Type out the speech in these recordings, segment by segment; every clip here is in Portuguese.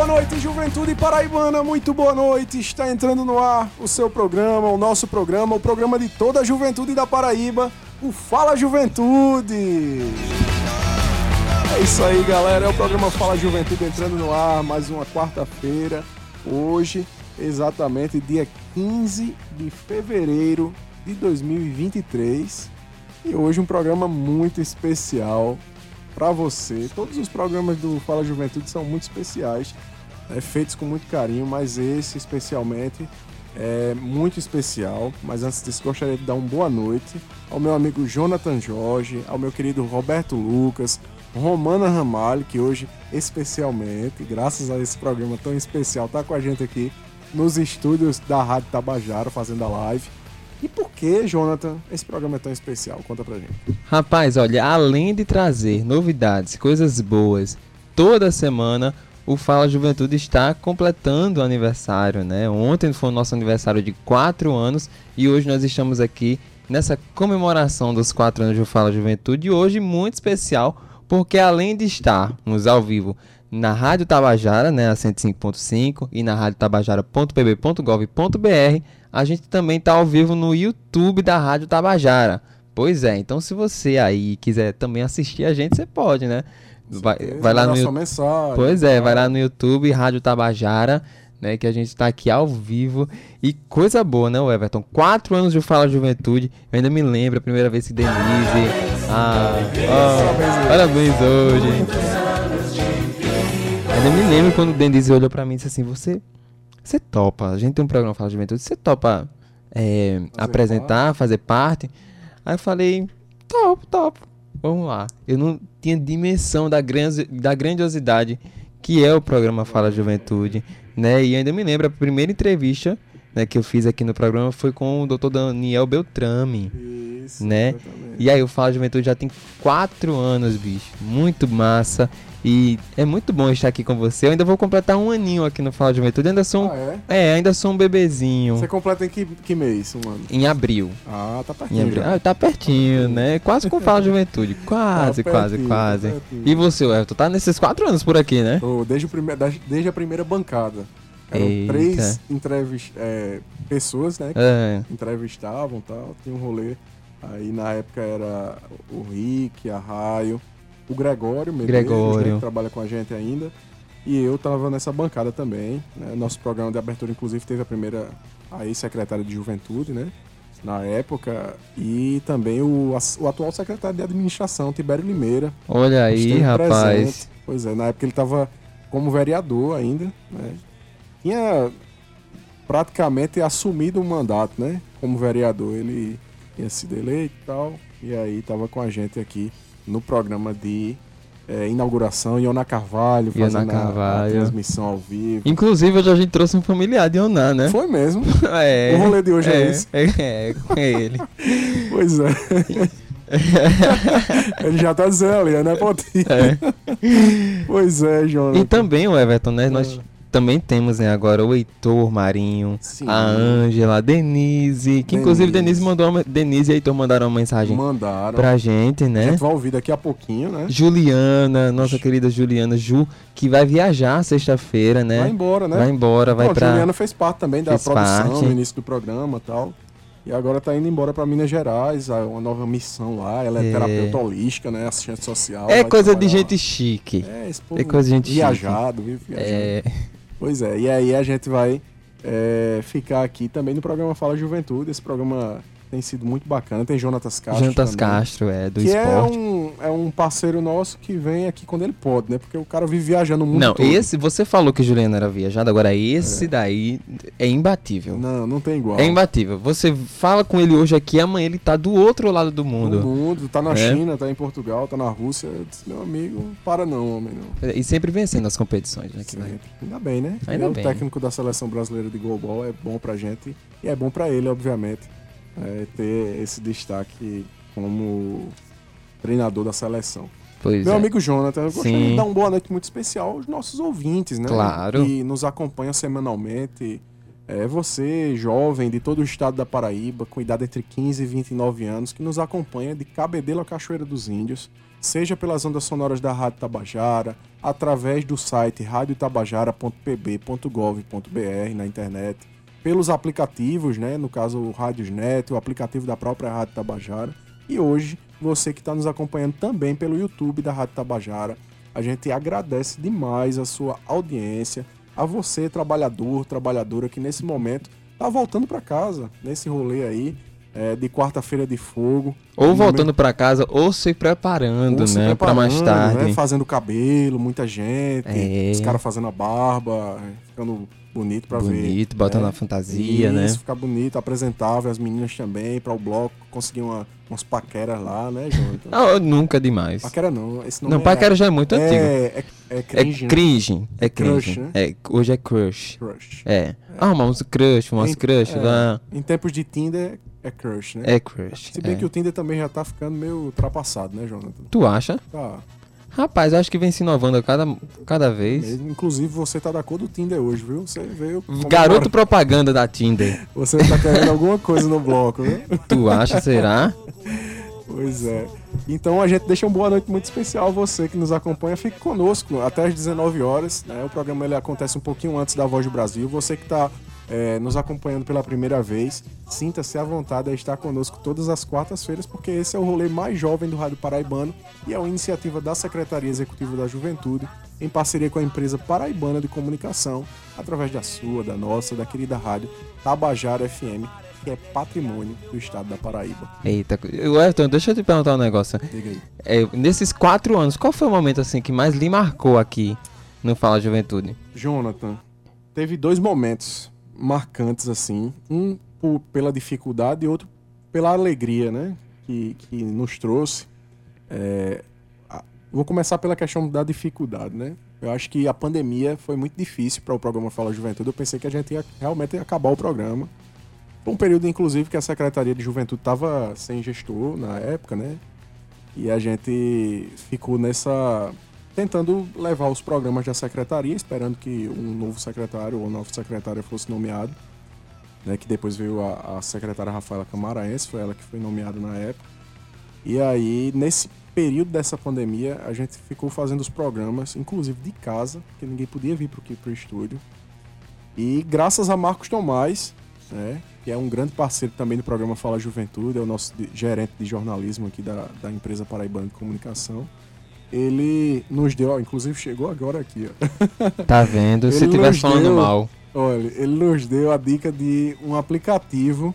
boa noite, juventude paraibana, muito boa noite. Está entrando no ar o seu programa, o nosso programa, o programa de toda a juventude da Paraíba, o Fala Juventude. É isso aí, galera, é o programa Fala Juventude entrando no ar, mais uma quarta-feira, hoje, exatamente dia 15 de fevereiro de 2023. E hoje um programa muito especial para você. Todos os programas do Fala Juventude são muito especiais, é, feitos com muito carinho, mas esse especialmente é muito especial. Mas antes disso, gostaria de dar uma boa noite ao meu amigo Jonathan Jorge, ao meu querido Roberto Lucas, Romana Ramalho, que hoje, especialmente, graças a esse programa tão especial, tá com a gente aqui nos estúdios da Rádio Tabajara fazendo a live. E por que, Jonathan, esse programa é tão especial? Conta pra gente. Rapaz, olha, além de trazer novidades, coisas boas, toda semana o Fala Juventude está completando o aniversário, né? Ontem foi o nosso aniversário de 4 anos e hoje nós estamos aqui nessa comemoração dos 4 anos do Fala Juventude e hoje muito especial porque além de estarmos ao vivo na Rádio Tabajara, né, a 105.5 e na radiotabajara.pb.gov.br, a gente também está ao vivo no YouTube da Rádio Tabajara. Pois é, então se você aí quiser também assistir a gente, você pode, né? Vai, vai lá no YouTube. Mensagem, pois é, vai lá no YouTube, Rádio Tabajara, né? Que a gente está aqui ao vivo. E coisa boa, né, Everton? Quatro anos de Fala Juventude. Eu ainda me lembro a primeira vez que Denise. Ah, oh, parabéns hoje. Ainda me lembro quando Denise olhou para mim e disse assim: Você você topa, a gente tem um programa Fala Juventude, você topa é, fazer apresentar, parte. fazer parte? Aí eu falei, top, top, vamos lá. Eu não tinha dimensão da, da grandiosidade que é o programa Fala Juventude, né? E ainda me lembro, a primeira entrevista né, que eu fiz aqui no programa foi com o Dr. Daniel Beltrame, Isso, né? Exatamente. E aí o Fala Juventude já tem quatro anos, bicho, muito massa. E é muito bom estar aqui com você. Eu ainda vou completar um aninho aqui no Fala Juventude. Eu ainda sou um, ah, é? é? ainda sou um bebezinho. Você completa em que, que mês, um ano? Em abril. Ah, tá pertinho. Ah, tá pertinho, né? Quase com Fala Juventude. Quase, tá quase, quase. Tá e você, Everton, tá nesses quatro anos por aqui, né? Desde, o prime desde a primeira bancada. Eram Eita. três entrevist é, pessoas, né? Que é. entrevistavam e tal. Tinha um rolê. Aí na época era o Rick, a Raio o Gregório Medeiros, né, Gregório. Que trabalha com a gente ainda. E eu estava nessa bancada também. Né? Nosso programa de abertura, inclusive, teve a primeira aí secretária de Juventude, né? Na época. E também o, o atual secretário de administração, Tibério Limeira. Olha aí, rapaz. Presente. Pois é, na época ele estava como vereador ainda, né? Tinha praticamente assumido o mandato, né? Como vereador. Ele tinha sido eleito e tal. E aí estava com a gente aqui no programa de é, inauguração, Iona Carvalho fazendo Iona Carvalho. A, a, transmissão ao vivo. Inclusive, hoje a gente trouxe um familiar de Ioná, né? Foi mesmo. É, o rolê de hoje é, é esse. É, é, com ele. pois é. ele já tá dizendo ali, né, Potinho? É. pois é, João. E também o Everton, né? Nós também temos né, agora o Heitor Marinho, Sim. a Ângela, a Denise, que Denise. inclusive Denise mandou uma, Denise e Heitor mandaram uma mensagem mandaram. pra gente, né? A gente vai ouvir daqui a pouquinho, né? Juliana, nossa querida Juliana Ju, que vai viajar sexta-feira, né? Vai embora, né? Vai embora, vai Bom, pra... Juliana fez parte também da fez produção parte. no início do programa e tal. E agora tá indo embora para Minas Gerais, uma nova missão lá. Ela é, é. terapeuta holística, né? Assistente social. É coisa de gente chique. É, é coisa de gente viajado, chique. Viu? Viajado. É. Pois é, e aí a gente vai é, ficar aqui também no programa Fala Juventude. Esse programa tem sido muito bacana. Tem Jonatas Castro. Jonatas Castro, é, do que é esporte. É um, é um parceiro nosso que vem aqui quando ele pode, né? Porque o cara vive viajando muito. Não, todo. esse, você falou que Juliano era viajado, agora esse é. daí é imbatível. Não, não tem igual. É imbatível. Você fala com ele hoje aqui, amanhã ele tá do outro lado do mundo. Do mundo, tá na é. China, tá em Portugal, tá na Rússia. Disse, meu amigo, para não, homem, não. É, e sempre vencendo as competições, né? Sempre. Ainda bem, né? Ainda ele bem. O técnico da seleção brasileira de goalball é bom pra gente e é bom pra ele, obviamente é, ter esse destaque como treinador da seleção. Pois Meu é. amigo Jonathan, eu gostaria Sim. de dar uma boa noite muito especial aos nossos ouvintes, né? Claro. Que nos acompanham semanalmente, É você, jovem, de todo o estado da Paraíba, com idade entre 15 e 29 anos, que nos acompanha de Cabedelo a Cachoeira dos Índios, seja pelas ondas sonoras da Rádio Tabajara, através do site radiotabajara.pb.gov.br na internet, pelos aplicativos, né, no caso o Radiosnet, o aplicativo da própria Rádio Tabajara, e hoje você que está nos acompanhando também pelo YouTube da Rádio Tabajara. A gente agradece demais a sua audiência, a você, trabalhador, trabalhadora, que nesse momento está voltando para casa, nesse rolê aí, é, de quarta-feira de fogo. Ou voltando para casa, ou se preparando, ou né? Para mais tarde. Né? Fazendo cabelo, muita gente, é. os caras fazendo a barba, ficando bonito para ver. Bonito, botando né? a fantasia, Isso, né? Ficar bonito, apresentável, as meninas também, para o bloco conseguir uma, umas paqueras lá, né, Jonathan? Ah, nunca demais. Paquera não, esse nome Não, é, paquera já é muito é, antigo. É, é cringe, é cringe. Né? É cringe. Crush, né? é, hoje é crush. Crush. É. é. Ah, mas crush, umas crush é, lá. Em tempos de Tinder, é crush, né? É crush. Se bem é. que o Tinder também já tá ficando meio ultrapassado, né, Jonathan? Tu acha? Tá. Rapaz, acho que vem se inovando a cada, cada vez. Inclusive, você tá da cor do Tinder hoje, viu? Você veio. Garoto propaganda da Tinder. Você tá querendo alguma coisa no bloco, viu? Tu acha, será? Pois é. Então a gente deixa uma boa noite muito especial você que nos acompanha. Fique conosco até às 19 horas. Né? O programa ele acontece um pouquinho antes da Voz do Brasil. Você que está é, nos acompanhando pela primeira vez, sinta-se à vontade a estar conosco todas as quartas-feiras, porque esse é o rolê mais jovem do Rádio Paraibano e é uma iniciativa da Secretaria Executiva da Juventude, em parceria com a empresa Paraibana de Comunicação, através da sua, da nossa, da querida rádio Tabajara FM, que é patrimônio do estado da Paraíba. Eita, Everton, deixa eu te perguntar um negócio. Diga aí. É, nesses quatro anos, qual foi o momento assim que mais lhe marcou aqui no Fala Juventude? Jonathan, teve dois momentos marcantes assim. Um por, pela dificuldade e outro pela alegria, né? Que, que nos trouxe. É, vou começar pela questão da dificuldade, né? Eu acho que a pandemia foi muito difícil para o programa Fala Juventude. Eu pensei que a gente ia realmente acabar o programa. Foi um período, inclusive, que a Secretaria de Juventude estava sem gestor na época, né? E a gente ficou nessa. Tentando levar os programas da secretaria, esperando que um novo secretário ou nova secretária fosse nomeado. Né, que depois veio a, a secretária Rafaela Camaraense, foi ela que foi nomeada na época. E aí, nesse período dessa pandemia, a gente ficou fazendo os programas, inclusive de casa, porque ninguém podia vir para o estúdio. E graças a Marcos Tomás, né, que é um grande parceiro também do programa Fala Juventude, é o nosso gerente de jornalismo aqui da, da empresa Paraibana de Comunicação. Ele nos deu, ó, inclusive chegou agora aqui, ó. Tá vendo? Se tivesse falando deu, mal. Olha, ele nos deu a dica de um aplicativo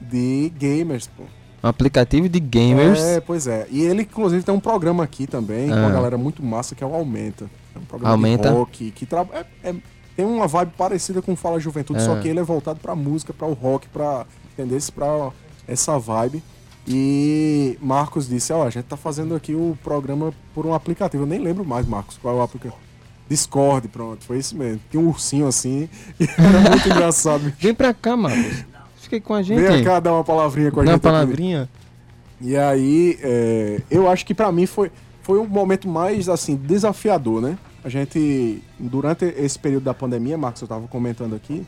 de gamers, pô. Um aplicativo de gamers. É, pois é. E ele, inclusive, tem um programa aqui também, ah. com uma galera muito massa, que é o Aumenta. É um programa Aumenta. de rock, que trabalha. É, é tem uma vibe parecida com Fala Juventude, é. só que ele é voltado pra música, para o rock, pra. Entender? Pra essa vibe. E Marcos disse: Ó, oh, a gente tá fazendo aqui o programa por um aplicativo. Eu nem lembro mais, Marcos, qual é o aplicativo. Discord, pronto, foi isso mesmo. Tinha um ursinho assim, era muito engraçado. Vem pra cá, Marcos. Fica com a gente. Vem cá dar uma palavrinha com a Dá gente. Uma palavrinha? Aqui. E aí, é, eu acho que para mim foi, foi um momento mais, assim, desafiador, né? A gente, durante esse período da pandemia, Marcos, eu estava comentando aqui,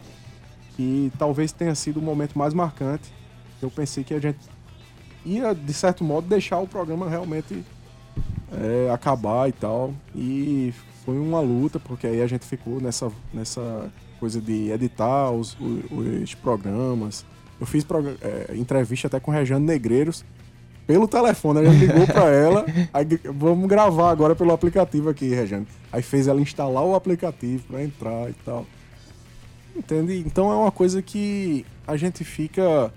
que talvez tenha sido o momento mais marcante. Eu pensei que a gente ia, de certo modo, deixar o programa realmente é, acabar e tal. E foi uma luta, porque aí a gente ficou nessa, nessa coisa de editar os, os, os programas. Eu fiz é, entrevista até com Rejane Negreiros, pelo telefone. A gente ligou para ela, aí, vamos gravar agora pelo aplicativo aqui, Regiane. Aí fez ela instalar o aplicativo para entrar e tal. Entende? Então é uma coisa que a gente fica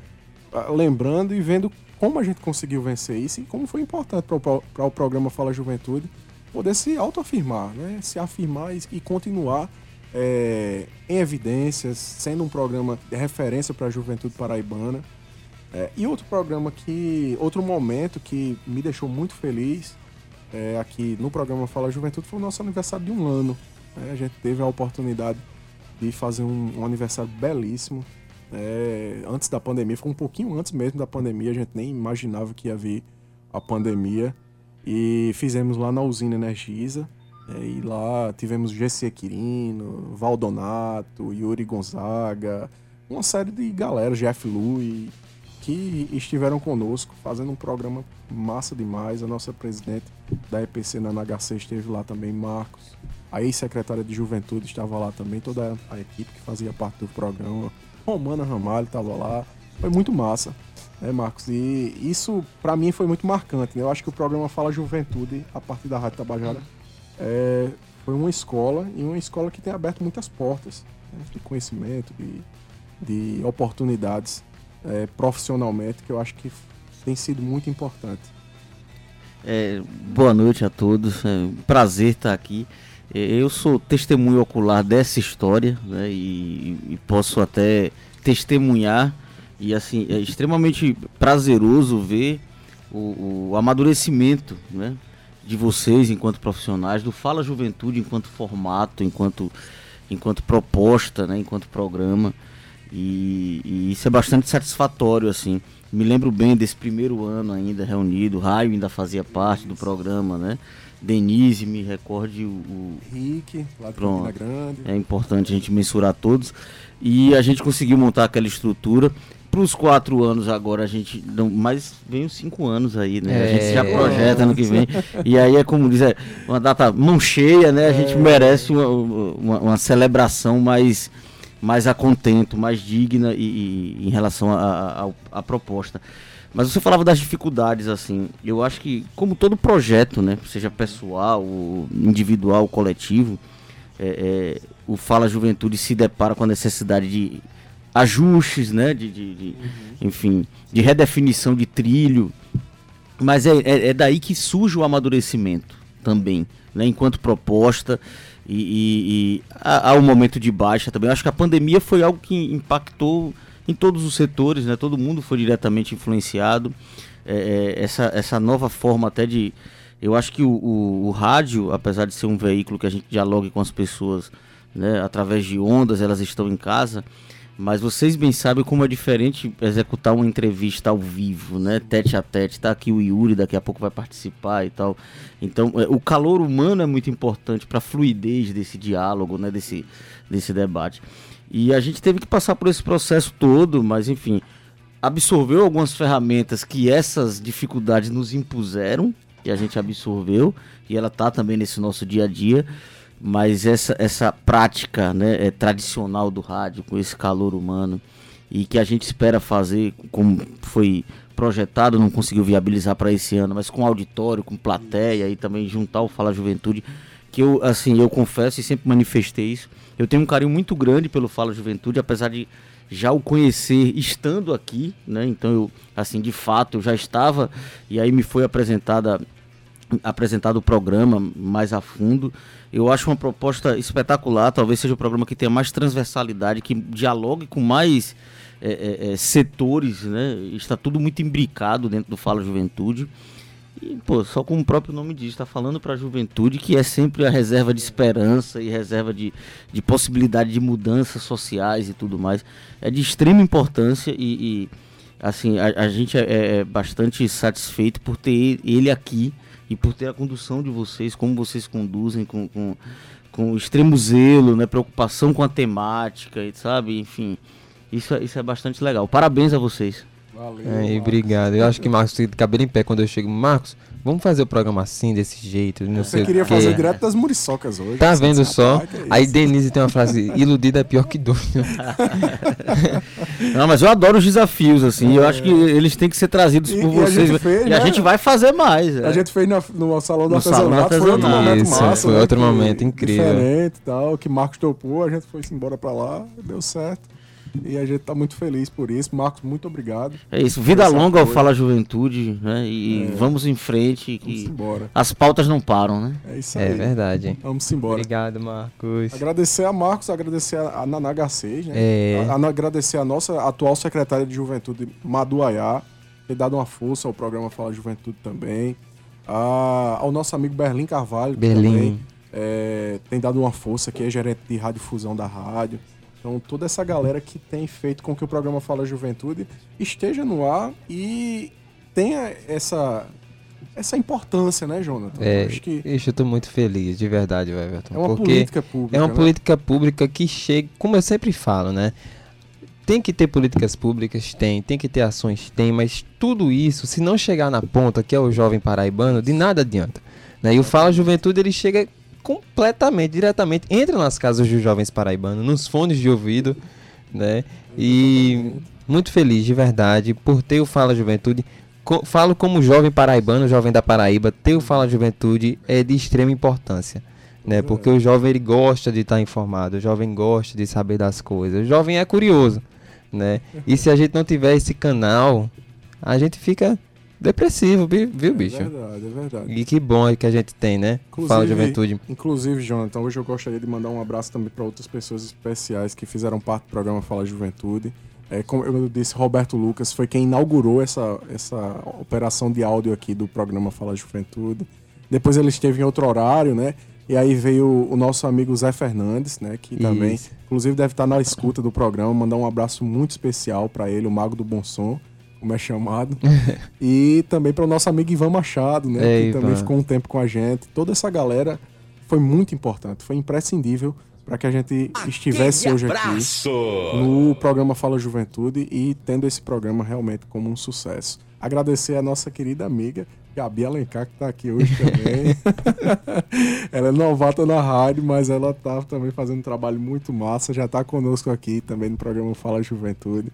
ah, lembrando e vendo como a gente conseguiu vencer isso e como foi importante para o programa Fala Juventude poder se autoafirmar, né? se afirmar e, e continuar é, em evidências, sendo um programa de referência para a juventude paraibana é, e outro programa que. Outro momento que me deixou muito feliz é, aqui no programa Fala Juventude foi o nosso aniversário de um ano. Né? A gente teve a oportunidade de fazer um, um aniversário belíssimo. É, antes da pandemia, foi um pouquinho antes mesmo da pandemia, a gente nem imaginava que ia vir a pandemia. E fizemos lá na usina Energisa. É, e lá tivemos Gessie Quirino, Valdonato, Yuri Gonzaga, uma série de galera, Jeff Lui, que estiveram conosco fazendo um programa massa demais. A nossa presidente da EPC na NHC esteve lá também, Marcos. A ex-secretária de Juventude estava lá também, toda a equipe que fazia parte do programa. Romana Ramalho estava lá. Foi muito massa, né, Marcos? E isso, para mim, foi muito marcante. Né? Eu acho que o programa Fala Juventude, a partir da Rádio Tabajara, é, foi uma escola e uma escola que tem aberto muitas portas né, de conhecimento, de, de oportunidades é, profissionalmente, que eu acho que tem sido muito importante. É, boa noite a todos, é um prazer estar aqui. Eu sou testemunho ocular dessa história né, e, e, posso até testemunhar e assim é extremamente prazeroso ver o, o amadurecimento né, de vocês enquanto profissionais, do Fala Juventude enquanto formato, enquanto, enquanto proposta, né, enquanto programa. E, e, isso é bastante satisfatório, assim. Me lembro bem desse primeiro ano ainda reunido, Raio ainda fazia parte do programa, né? Denise, me recorde o. Rick, lá de Pronto. Grande. É importante a gente mensurar todos. E a gente conseguiu montar aquela estrutura. Para os quatro anos agora a gente. Não, mas vem os cinco anos aí, né? É, a gente já é. projeta ano que vem. e aí é como diz, é uma data mão cheia, né? A gente é. merece uma, uma, uma celebração mais mais a contento, mais digna e, e em relação à proposta. Mas você falava das dificuldades, assim. Eu acho que, como todo projeto, né, seja pessoal, individual, coletivo, é, é, o Fala Juventude se depara com a necessidade de ajustes, né, de, de, de uhum. enfim, de redefinição de trilho. Mas é, é, é daí que surge o amadurecimento também, né, enquanto proposta e, e, e há, um momento de baixa também. Eu acho que a pandemia foi algo que impactou em todos os setores, né? Todo mundo foi diretamente influenciado. É, é, essa, essa nova forma até de... Eu acho que o, o, o, rádio, apesar de ser um veículo que a gente dialogue com as pessoas né, através de ondas, elas estão em casa, mas vocês bem sabem como é diferente executar uma entrevista ao vivo, né? Tete a tete. Tá aqui o Yuri, daqui a pouco vai participar e tal. Então, é, o calor humano é muito importante para a fluidez desse diálogo, né? Desse, desse debate. E a gente teve que passar por esse processo todo, mas enfim, absorveu algumas ferramentas que essas dificuldades nos impuseram, e a gente absorveu, e ela tá também nesse nosso dia a dia mas essa, essa prática né, é, tradicional do rádio, com esse calor humano, e que a gente espera fazer, como foi projetado, não conseguiu viabilizar para esse ano, mas com auditório, com plateia e também juntar o Fala Juventude, que eu, assim, eu confesso e sempre manifestei isso. Eu tenho um carinho muito grande pelo Fala Juventude, apesar de já o conhecer estando aqui, né? Então eu, assim, de fato, eu já estava e aí me foi apresentada apresentado o programa mais a fundo. Eu acho uma proposta espetacular, talvez seja o programa que tenha mais transversalidade, que dialogue com mais é, é, setores, né? Está tudo muito imbricado dentro do Fala Juventude. E, pô, só como o próprio nome diz, está falando para a juventude que é sempre a reserva de esperança e reserva de, de possibilidade de mudanças sociais e tudo mais. É de extrema importância e, e assim, a, a gente é, é bastante satisfeito por ter ele aqui e por ter a condução de vocês, como vocês conduzem com, com, com extremo zelo, né, preocupação com a temática, sabe? Enfim, isso, é, isso é bastante legal. Parabéns a vocês. Valeu. É, obrigado. Eu acho que Marcos tem cabelo em pé quando eu chego. Marcos, vamos fazer o programa assim, desse jeito. Não Você queria fazer direto das muriçocas hoje. Tá vendo só? é Aí Denise tem uma frase: iludida é pior que doido. não, mas eu adoro os desafios, assim. É. Eu acho que eles têm que ser trazidos e, por e vocês. A fez, e né? a gente vai fazer mais. A é. gente fez no, no Salão do Artesanato. Foi outro momento Isso, massa. Foi né? outro momento incrível. Diferente e tal. Que Marcos topou, a gente foi embora pra lá, deu certo. E a gente está muito feliz por isso. Marcos, muito obrigado. É isso. Vida longa ao Fala Juventude, né? E é. vamos em frente. Que vamos embora. As pautas não param, né? É isso é aí. É verdade. Vamos embora. Obrigado, Marcos. Agradecer a Marcos, agradecer a Naná Garcês, né? É. A, a, agradecer a nossa atual secretária de Juventude, Madu Ayá, ter dado uma força ao programa Fala Juventude também. A, ao nosso amigo Berlim Carvalho, Berlim. que também é, tem dado uma força, que é gerente de radiodifusão da rádio. Então, toda essa galera que tem feito com que o programa Fala Juventude esteja no ar e tenha essa essa importância, né, Jonathan? É, acho que... Eu tô muito feliz, de verdade, Everton. É uma política pública. É uma né? política pública que chega, como eu sempre falo, né? Tem que ter políticas públicas? Tem. Tem que ter ações? Tem. Mas tudo isso, se não chegar na ponta, que é o jovem paraibano, de nada adianta. Né? E o Fala Juventude, ele chega completamente, diretamente, entra nas casas dos jovens paraibanos, nos fones de ouvido, né? E muito feliz, de verdade, por ter o Fala Juventude. Co falo como jovem paraibano, jovem da Paraíba, ter o Fala Juventude é de extrema importância. Né? Porque o jovem ele gosta de estar informado, o jovem gosta de saber das coisas, o jovem é curioso, né? E se a gente não tiver esse canal, a gente fica depressivo, viu, é bicho? É verdade, é verdade. E que bom que a gente tem, né? Inclusive, Fala Juventude. Inclusive, Jonathan, hoje eu gostaria de mandar um abraço também para outras pessoas especiais que fizeram parte do programa Fala Juventude. É, como eu disse, Roberto Lucas foi quem inaugurou essa, essa operação de áudio aqui do programa Fala Juventude. Depois ele esteve em outro horário, né? E aí veio o nosso amigo Zé Fernandes, né? Que também, Isso. inclusive, deve estar na escuta do programa. Mandar um abraço muito especial para ele, o Mago do Bom Som como é chamado. e também para o nosso amigo Ivan Machado, né? Que Ivan. também ficou um tempo com a gente. Toda essa galera foi muito importante, foi imprescindível para que a gente estivesse Aquele hoje abraço. aqui no programa Fala Juventude e tendo esse programa realmente como um sucesso. Agradecer a nossa querida amiga Gabi Alencar, que está aqui hoje também. ela é novata na rádio, mas ela está também fazendo um trabalho muito massa, já está conosco aqui também no programa Fala Juventude.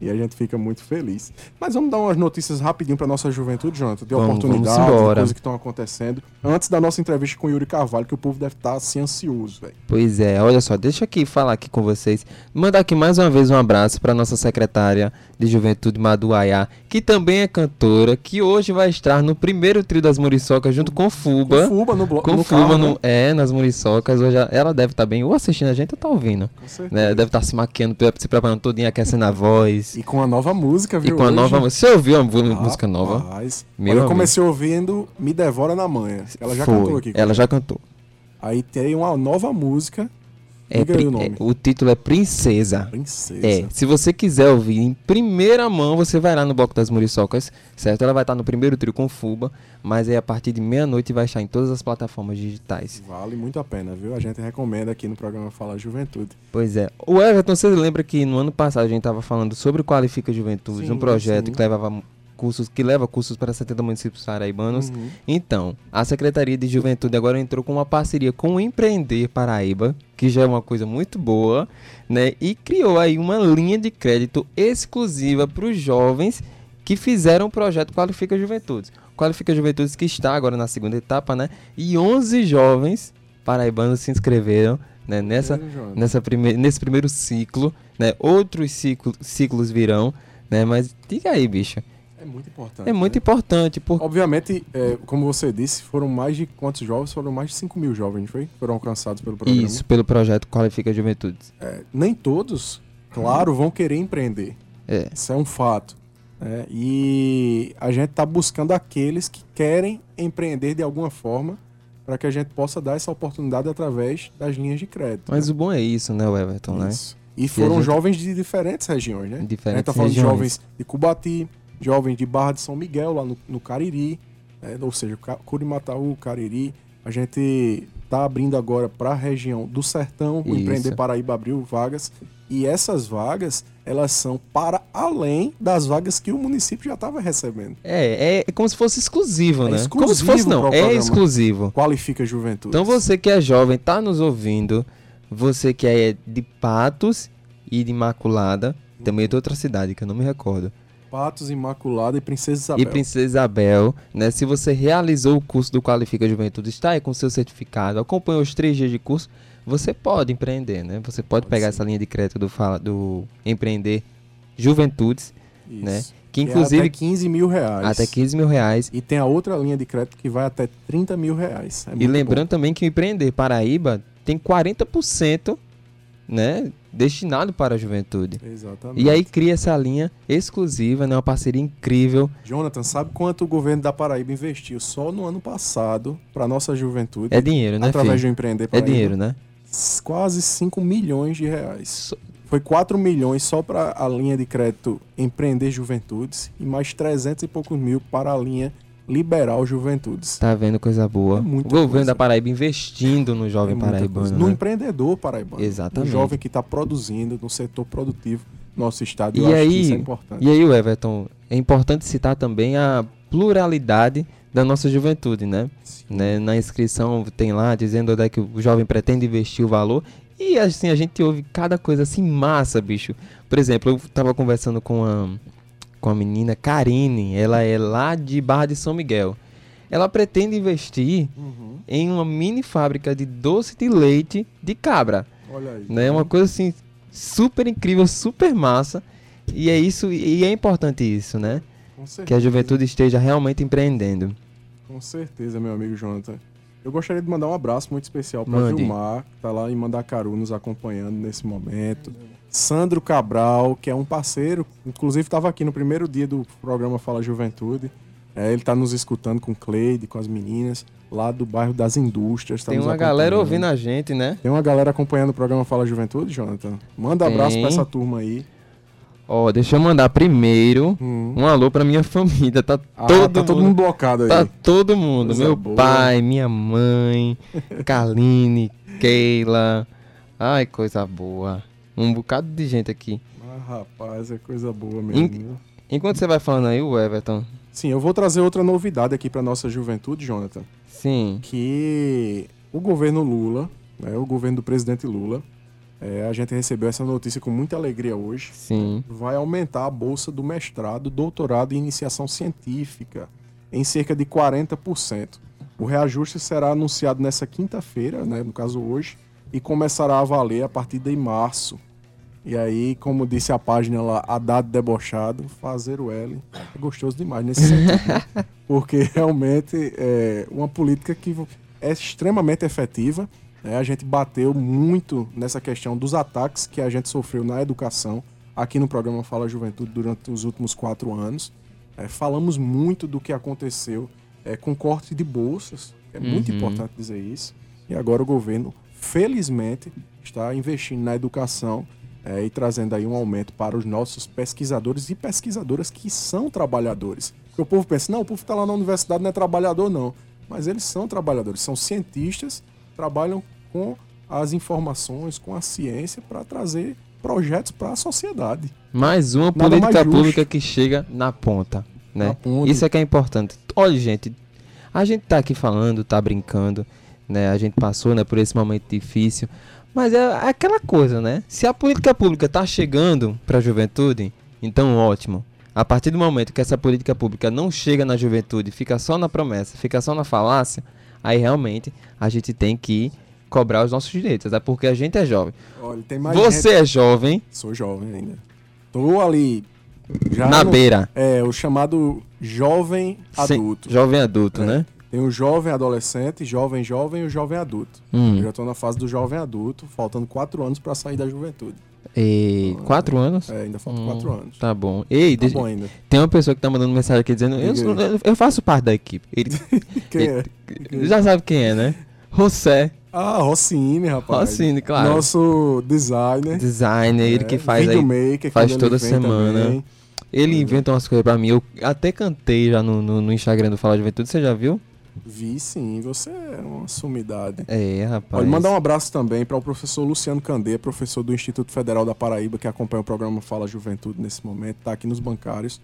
E a gente fica muito feliz. Mas vamos dar umas notícias rapidinho para nossa juventude, Jonathan, de vamos, oportunidades, vamos coisas que estão acontecendo. Antes da nossa entrevista com o Yuri Carvalho, que o povo deve estar tá, assim ansioso, velho. Pois é, olha só, deixa aqui falar aqui com vocês. Mandar aqui mais uma vez um abraço para nossa secretária de Juventude Maduaiá, que também é cantora, que hoje vai estar no primeiro trio das Muriçocas junto com Fuba. Com Fuba no bloco. Com no Fuba carro, no, né? é, nas Muriçocas. Hoje ela deve estar tá bem, ou assistindo a gente ou tá ouvindo. Com certeza. Né? Deve estar tá se maquiando, se preparando todinha, aquecendo a voz. E com a nova música, viu? E com a nova música. Você ouviu a música nova? Rapaz. Meu eu comecei ouvindo Me Devora na Manhã. Ela já Foi. cantou aqui. Ela já cantou. Aí tem uma nova música é, o, é, o, título é Princesa. Princesa. É, se você quiser ouvir em primeira mão, você vai lá no Bloco das Muriçocas, certo? Ela vai estar no primeiro trio com Fuba, mas aí a partir de meia-noite vai estar em todas as plataformas digitais. Vale muito a pena, viu? A gente recomenda aqui no programa Fala Juventude. Pois é. O Everton, você lembra que no ano passado a gente estava falando sobre Qualifica Juventude, sim, um projeto sim. que levava cursos que leva cursos para 70 municípios paraibanos. Uhum. Então, a Secretaria de Juventude agora entrou com uma parceria com o Empreender Paraíba, que já é uma coisa muito boa, né? E criou aí uma linha de crédito exclusiva para os jovens que fizeram o projeto Qualifica Juventudes. Qualifica Juventudes que está agora na segunda etapa, né? E 11 jovens paraibanos se inscreveram né? nessa, nessa prime nesse primeiro ciclo, né? Outros ciclo, ciclos virão, né? Mas diga aí, bicho. É muito importante. É muito né? importante. Por... Obviamente, é, como você disse, foram mais de quantos jovens? Foram mais de 5 mil jovens, foi? Foram alcançados pelo programa. Isso, pelo projeto Qualifica Juventudes. É, nem todos, claro, vão querer empreender. É. Isso é um fato. Né? E a gente está buscando aqueles que querem empreender de alguma forma para que a gente possa dar essa oportunidade através das linhas de crédito. Mas né? o bom é isso, né, Everton? Né? Isso. Né? E foram gente... jovens de diferentes regiões, né? Diferentes a gente tá falando regiões. de jovens de Cubati, jovens de Barra de São Miguel, lá no, no Cariri, né? ou seja, Curimataú, Cariri. A gente está abrindo agora para a região do Sertão, o Empreender Paraíba abriu vagas. E essas vagas, elas são para além das vagas que o município já estava recebendo. É, é como se fosse exclusivo, é né? Exclusivo como se fosse não, é exclusivo. Qualifica Juventude. Então você que é jovem, está nos ouvindo, você que é de Patos e de Imaculada, também é de outra cidade que eu não me recordo. Patos, Imaculada e Princesa Isabel. E Princesa Isabel, né? Se você realizou o curso do Qualifica Juventude, está aí com seu certificado, acompanhou os três dias de curso, você pode empreender, né? Você pode, pode pegar sim. essa linha de crédito do, fala, do Empreender Juventudes, Isso. né? Que inclusive. É até 15 mil reais. Até 15 mil reais. E tem a outra linha de crédito que vai até 30 mil reais. É e lembrando bom. também que o Empreender Paraíba tem 40% né, destinado para a juventude. Exatamente. E aí cria essa linha exclusiva, né, uma parceria incrível. Jonathan, sabe quanto o governo da Paraíba investiu só no ano passado para nossa juventude? É dinheiro, né? Através filho? de Empreender é Paraíba. É dinheiro, né? Quase 5 milhões de reais. Foi 4 milhões só para a linha de crédito Empreender Juventudes e mais 300 e poucos mil para a linha liberal juventudes. Tá vendo coisa boa. É o governo coisa. da Paraíba investindo no jovem É paraibano. coisa. No né? empreendedor paraibano. Exatamente. No jovem que está produzindo, no setor produtivo nosso estado. Eu E acho que aí, isso é importante. e aí, Everton, é importante citar também a pluralidade da nossa juventude, né? Né? Na inscrição tem lá dizendo onde é que o jovem pretende investir o valor. E assim, a gente ouve cada coisa assim massa, bicho. Por exemplo, eu tava conversando com a, com a menina Karine, ela é lá de Barra de São Miguel. Ela pretende investir Uhum. em uma mini fábrica de doce de leite de cabra. Olha aí. né? Uma coisa assim super incrível, super massa. E é isso, e é importante isso, né? Com certeza. Que a juventude esteja realmente empreendendo. Com certeza, meu amigo Jonathan. Eu gostaria de mandar um abraço muito especial para. Vilmar, que tá lá em Mandacaru nos acompanhando nesse momento. Sandro Cabral, que é um parceiro, inclusive estava aqui no primeiro dia do programa Fala Juventude. É, ele está nos escutando com Cleide, com as meninas, lá do bairro das Indústrias. tá Tem uma galera ouvindo a gente, né? Tem uma galera acompanhando o programa Fala Juventude, Jonathan. Manda abraço Tem. para essa turma aí. Ó, deixa eu mandar primeiro Hum. um alô pra minha família. Tá Ah, todo, tá todo mundo blocado aí. Tá todo mundo. Coisa Meu boa. pai, minha mãe, Kaline, Keila. Ai, coisa boa. Um bocado de gente aqui. Ah, rapaz, é coisa boa mesmo. Viu? Enquanto você vai falando aí, o Everton. Sim, eu vou trazer outra novidade aqui para nossa juventude, Jonathan. Sim. que o governo Lula, né, o governo do presidente Lula, é, a gente recebeu essa notícia com muita alegria hoje, Sim. vai aumentar a bolsa do mestrado, doutorado e iniciação científica em cerca de 40%. O reajuste será anunciado nessa quinta-feira, né, no caso hoje, e começará a valer a partir de março. E aí, como disse a página lá, Haddad debochado, fazer o L é gostoso demais nesse sentido. né? Porque realmente é uma política que é extremamente efetiva. né? A gente bateu muito nessa questão dos ataques que a gente sofreu na educação aqui no programa Fala Juventude durante os últimos quatro anos. É, falamos muito do que aconteceu é, com corte de bolsas, é muito Uhum. importante dizer isso. E agora o governo, felizmente, está investindo na educação é, e trazendo aí um aumento para os nossos pesquisadores e pesquisadoras que são trabalhadores. Porque o povo pensa, não, o povo está lá na universidade não é trabalhador, não. Mas eles são trabalhadores, são cientistas, trabalham com as informações, com a ciência para trazer projetos para a sociedade. Mais uma Nada mais política justo. pública que chega na ponta, né? Na ponta. Isso é que é importante. Olha, gente, a gente tá aqui falando, tá brincando, né? A gente passou, né, por esse momento difícil, mas é aquela coisa, né? Se a política pública tá chegando para a juventude, então ótimo. A partir do momento que essa política pública não chega na juventude, fica só na promessa, fica só na falácia, aí realmente a gente tem que cobrar os nossos direitos, é porque a gente é jovem. Olha, tem mais Você é jovem gente- Sou jovem ainda. Tô ali já na no- beira. É, o chamado jovem adulto. Jovem adulto, É. né? Tem o jovem adolescente, jovem jovem e o jovem adulto. Hum. Eu já tô na fase do jovem adulto, faltando quatro anos para sair da juventude. E quatro anos? É, ainda faltam Hum, quatro anos. Tá bom. Ei, Tá deixa- bom ainda. tem uma pessoa que tá mandando mensagem aqui dizendo: eu, eu- eu faço parte da equipe. Ele Quem é? já sabe quem é, né? José Ah, Rossini, rapaz. Rossini, claro. Nosso designer. Designer, ele é, que faz aí. videomaker, faz toda ele semana. também. Ele é. inventa umas coisas pra mim. Eu até cantei já no, no, no Instagram do Fala Juventude, você já viu? Vi sim, você é uma sumidade. É, rapaz. Pode mandar um abraço também para o professor Luciano Candê, professor do Instituto Federal da Paraíba, que acompanha o programa Fala Juventude nesse momento, tá aqui nos bancários.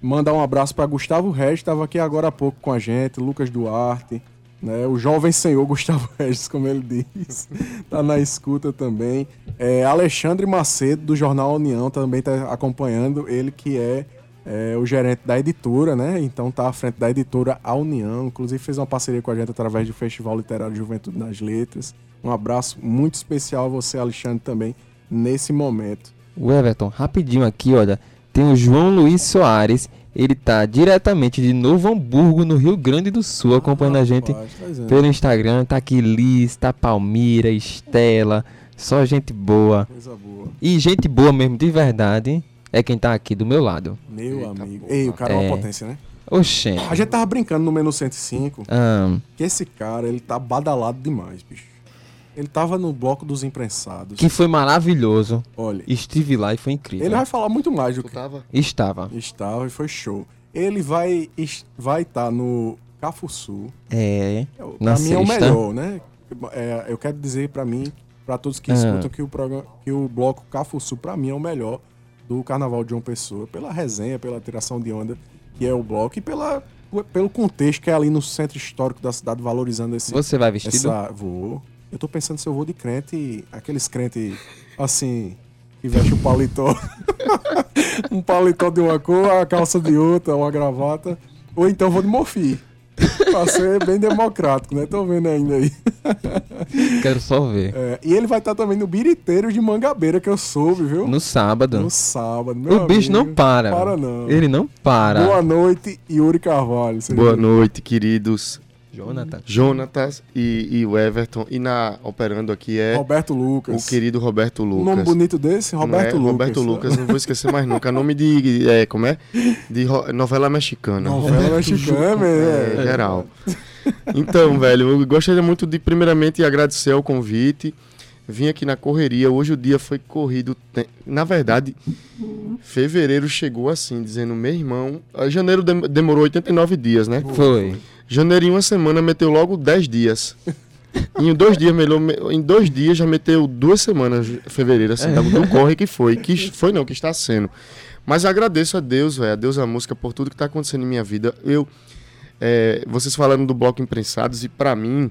Mandar um abraço para Gustavo Regis, estava aqui agora há pouco com a gente, Lucas Duarte, né, o jovem senhor Gustavo Regis, como ele diz, tá na escuta também. É, Alexandre Macedo, do Jornal União, também tá acompanhando, ele que é, é, o gerente da editora, né? Então tá à frente da editora A União, inclusive fez uma parceria com a gente através do Festival Literário Juventude nas Letras. Um abraço muito especial a você, Alexandre, também, nesse momento. O Everton, rapidinho aqui, olha. Tem o João Luiz Soares. Ele tá diretamente de Novo Hamburgo, no Rio Grande do Sul, acompanhando a gente tá pelo Instagram. Tá aqui Liz, tá Palmira, Estela. Só gente boa. Coisa boa. E gente boa mesmo, de verdade, é quem tá aqui do meu lado. Meu Eita amigo. porra. Ei, o cara é, É. uma potência, né? Oxê. A gente tava brincando no menu 105 Ah, que esse cara, ele tá badalado demais, bicho. Ele tava no bloco dos imprensados. que foi maravilhoso. Olha, Estive lá e foi incrível. ele vai falar muito mais do que tava? Estava. estava e foi show. Ele vai estar vai tá no Cafuçu. É. Pra Na mim é o sexta. melhor, né? É, eu quero dizer pra mim, pra todos que Ah. escutam, que o, programa, que o bloco Cafuçu, pra mim, é o melhor do Carnaval de João Pessoa. Pela resenha, pela tiração de onda que é o bloco e pela, pelo contexto que é ali no centro histórico da cidade, valorizando esse, Você vai vestido? essa. Vou. Eu tô pensando se eu vou de crente, aqueles crente assim, que veste o paletó. um paletó de uma cor, a calça de outra, uma gravata. Ou então vou de mofi. Pra ser bem democrático, né? Tô vendo ainda aí. Quero só ver. É, e ele vai estar também no Biriteiros de Mangabeira, que eu soube, viu? No sábado. No sábado. meu o bicho não amigo. para. Para não. Ele não para. Boa noite, Yuri Carvalho. Boa bem-vindo. noite, queridos Jonathan. Jonatas e, e o Everton. E na operando aqui é Roberto Lucas. o querido Roberto Um Lucas. nome bonito desse? Não Roberto é? Lucas. Roberto Lucas, não vou esquecer mais nunca. Nome de. É, como é? De ro- novela mexicana. Novela mexicana, É, é. geral. Então, velho, eu gostaria muito de, primeiramente, agradecer o convite. Vim aqui na correria. Hoje o dia foi corrido. Tem- Na verdade, fevereiro chegou assim, dizendo: meu irmão. Janeiro dem- demorou 89 dias, né? Foi. Janeiro em uma semana meteu logo 10 dias. em dois dias, melhor, em dois dias já meteu duas semanas, fevereiro, assim, do do corre que foi. Que foi não, que está sendo. Mas agradeço a Deus, velho, a Deus a música por tudo que está acontecendo em minha vida. Eu, é, vocês falando do bloco Imprensados e pra mim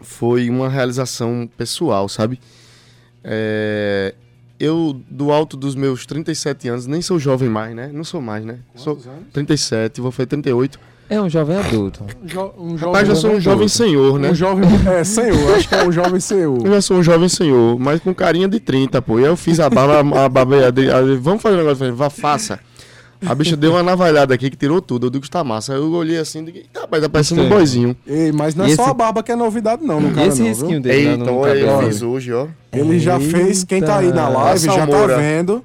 foi uma realização pessoal, sabe? É, eu, do alto dos meus 37 anos, nem sou jovem mais, né? Não sou mais, né? Sou 37, vou fazer 38. É um jovem adulto. Jo um jovem. Rapaz, já sou um jovem senhor, né? Um jovem. É, senhor. Acho que é um jovem senhor. Eu já sou um jovem senhor, mas com carinha de 30, pô. E aí eu fiz a barba, a barba, a de- a de- vamos fazer um negócio, vá, faça. A bicha deu uma navalhada aqui que tirou tudo, eu digo que tá massa. Aí eu olhei assim, digo, "Eita, rapaz, tá parecendo um boizinho. Ei, mas não é E só esse- a barba que é novidade, não, no cara, esse não, risquinho viu? dele lá Eita, no eu fiz hoje, ó. Ele já fez, quem tá aí na live já tá vendo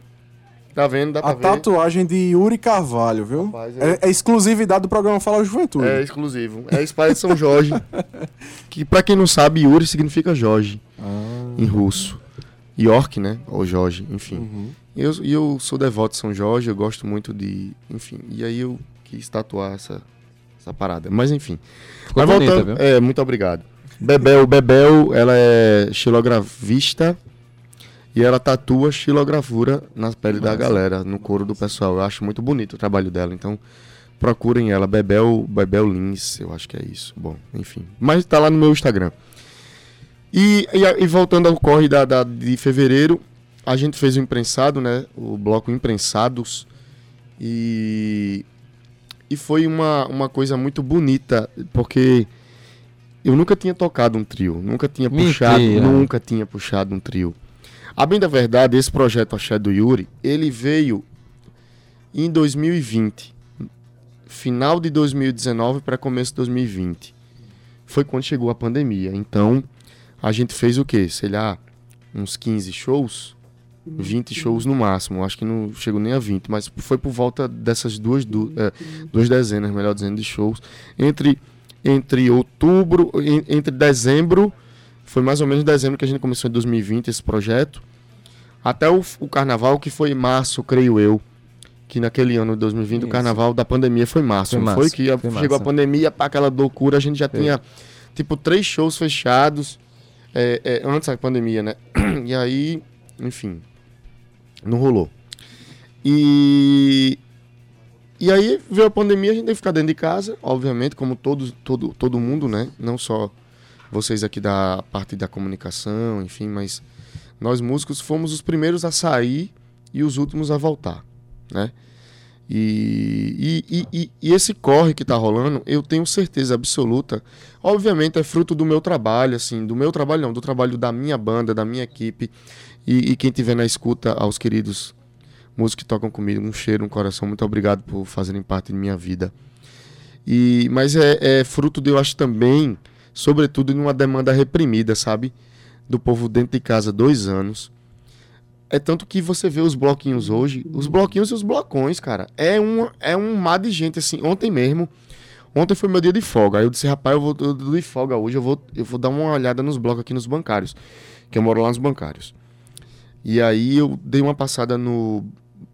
Tá vendo? Dá pra a ver. tatuagem de Yuri Carvalho, viu? Rapaz, é- É, é exclusividade do programa Fala Juventude. É exclusivo. É Espada de São Jorge. que pra quem não sabe, Yuri significa Jorge Ah, em russo. York, né? Ou Jorge, enfim. uhum. E eu, eu sou devoto de São Jorge, eu gosto muito de. Enfim. E aí eu quis tatuar essa, essa parada. Mas enfim. Ficou Mas bonita, voltando- viu? É, muito obrigado. Bebel, Bebel, ela é xilografista e ela tatua xilogravura na pele da galera, no couro do pessoal. Eu acho muito bonito o trabalho dela, então procurem ela, Bebel, Bebel Lins, eu acho que é isso. Bom, enfim. Mas tá lá no meu Instagram. E, e, e voltando ao corre da, da- de fevereiro, a gente fez o imprensado, né? O bloco Imprensados. E, e foi uma, uma coisa muito bonita, porque eu nunca tinha tocado um trio, nunca tinha Mentira. puxado, nunca tinha puxado um trio. A bem da verdade, esse projeto Axé do Yuri, ele veio em 2020, final de 2019 para começo de 2020. Foi quando chegou a pandemia. Então, a gente fez o quê? Sei lá, uns 15 shows, 20 shows no máximo. Acho que não chegou nem a 20, mas foi por volta dessas duas, du é, duas dezenas, melhor dizendo, de shows. Entre, entre outubro, en- entre dezembro, foi mais ou menos dezembro que a gente começou em 2020 esse projeto, até o, o carnaval, que foi em março, creio eu. Que naquele ano de 2020, o Isso. carnaval da pandemia foi março, Foi não março, foi? Que foi chegou a março. pandemia, para aquela loucura, a gente já Foi. tinha, tipo, três shows fechados é, é, antes da pandemia, né? E aí, enfim, não rolou. E, e aí veio a pandemia, a gente teve que ficar dentro de casa, obviamente, como todos, todo, todo mundo, né? Não só vocês aqui da parte da comunicação, enfim, mas nós músicos fomos os primeiros a sair e os últimos a voltar, né? E, e, e- e- esse corre que tá rolando, eu tenho certeza absoluta. Obviamente é fruto do meu trabalho, assim, do meu trabalho não, do trabalho da minha banda, da minha equipe. E, e quem tiver na escuta, aos queridos músicos que tocam comigo, um cheiro, um coração, muito obrigado por fazerem parte de minha vida. E, mas é, é fruto de, eu acho também, sobretudo, de uma demanda reprimida, sabe? Do povo dentro de casa dois anos. É tanto que você vê os bloquinhos hoje, os bloquinhos e os blocões, cara. É um, é um mar de gente, assim. Ontem mesmo, ontem foi meu dia de folga. Aí eu disse, rapaz, eu vou eu de folga hoje, eu vou, eu vou dar uma olhada nos blocos aqui nos bancários. Que eu moro lá nos bancários. E aí eu dei uma passada no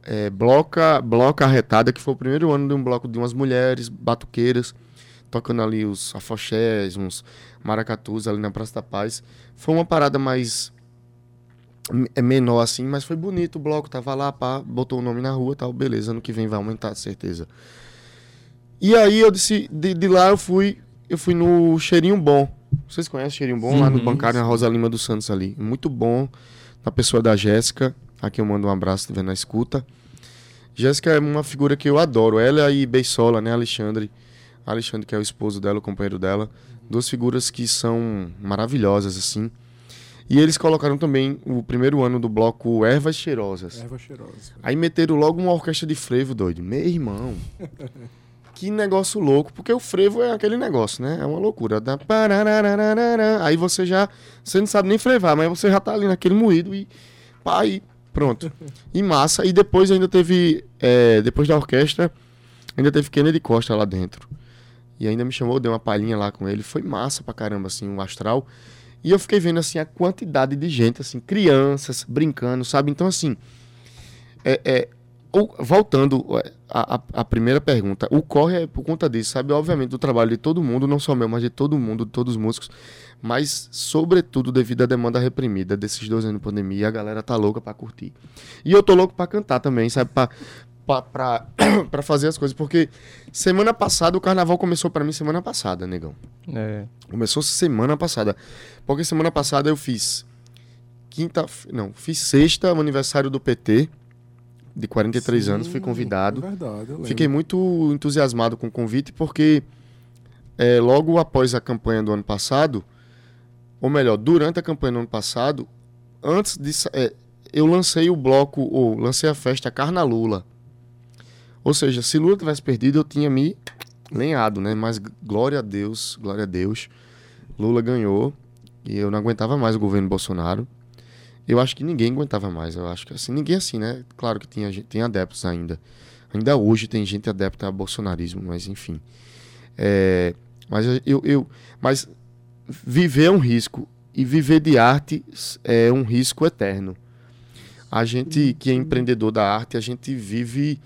é, Bloca, Bloca Arretada, que foi o primeiro ano de um bloco de umas mulheres batuqueiras, tocando ali os afoxés, uns maracatus ali na Praça da Paz. Foi uma parada mais é menor assim, mas foi bonito o bloco, tava lá, pá, botou o nome na rua, tal, beleza, ano que vem vai aumentar, certeza. E aí eu disse, de, de lá eu fui, eu fui no Cheirinho Bom. Vocês conhecem o Cheirinho Bom? Lá no Uhum, bancário na Rosa Lima dos Santos ali. Muito bom. Na pessoa da Jéssica. Aqui eu mando um abraço, estiver na escuta. Jéssica é uma figura que eu adoro. Ela e Beisola, né? Alexandre. Alexandre, que é o esposo dela, o companheiro dela. Duas figuras que são maravilhosas, assim. E eles colocaram também o primeiro ano do bloco Ervas Cheirosas. Erva cheirosa. Aí meteram logo uma orquestra de frevo, doido. Meu irmão. que negócio louco. Porque o frevo é aquele negócio, né? É uma loucura. Aí você já. Você não sabe nem frevar, mas você já tá ali naquele moído e. Pá, e pronto. E massa. E depois ainda teve. é, depois da orquestra, ainda teve Kennedy Costa lá dentro. E ainda me chamou, deu uma palhinha lá com ele. Foi massa pra caramba, assim, o astral. E eu fiquei vendo, assim, a quantidade de gente, assim, crianças brincando, sabe? Então, assim. É, é, o- voltando é, à, à primeira pergunta, o corre é por conta disso, sabe? Obviamente, do trabalho de todo mundo, não só meu, mas de todo mundo, de todos os músicos, mas, sobretudo, devido à demanda reprimida desses dois anos de pandemia, a galera tá louca pra curtir. E eu tô louco pra cantar também, sabe? Pra, pra fazer as coisas, porque semana passada, o carnaval começou pra mim semana passada, negão. É. Começou semana passada. Porque semana passada eu fiz quinta, não, fiz sexta, o aniversário do PT de 43 anos, fui Sim, convidado. É verdade, eu. Fiquei muito entusiasmado com o convite porque é, logo após a campanha do ano passado, ou melhor, durante a campanha do ano passado, antes de é, eu lancei o bloco ou lancei a festa Carna Lula. Ou seja, se Lula tivesse perdido, eu tinha me lenhado, né? Mas glória a Deus, glória a Deus, Lula ganhou e eu não aguentava mais o governo Bolsonaro. Eu acho que ninguém aguentava mais. Eu acho que assim, ninguém assim, né? Claro que tinha, tem adeptos ainda. Ainda hoje tem gente adepta a bolsonarismo, mas enfim. É, mas eu, eu, mas viver é um risco e viver de arte é um risco eterno. A gente que é empreendedor da arte, a gente vive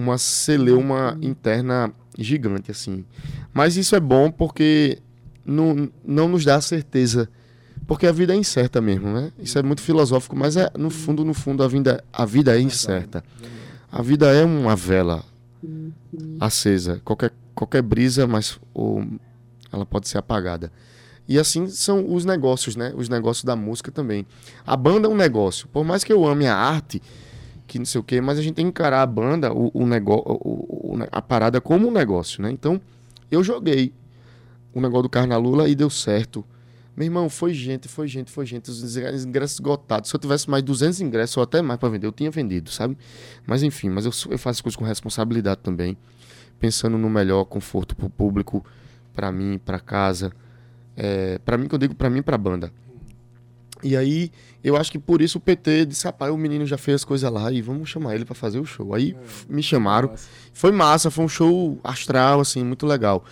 uma celeuma interna gigante assim. Mas isso é bom porque não, não nos dá certeza, porque a vida é incerta mesmo, né? Isso é muito filosófico, mas é no fundo, no fundo a vida, a vida é incerta. A vida é uma vela acesa, qualquer qualquer brisa, mas ou, ela pode ser apagada. E assim são os negócios, né? Os negócios da música também. A banda é um negócio. Por mais que eu ame a arte, que não sei o quê, mas a gente tem que encarar a banda, o, o negócio, o, o- a parada como um negócio, né? Então, eu joguei o negócio do Carnalula e deu certo. Meu irmão, foi gente, foi gente, foi gente. Os ingressos esgotados. Se eu tivesse mais 200 ingressos ou até mais para vender, eu tinha vendido, sabe? Mas enfim, mas eu, eu faço coisas com responsabilidade também. Pensando no melhor conforto pro público, para mim, para casa. É, para mim, que eu digo para mim, para banda. E aí, eu acho que por isso o PT disse: rapaz, o menino já fez as coisas lá e vamos chamar ele para fazer o show. Aí f- me chamaram. Nossa. Foi massa, foi um show astral, assim, muito legal.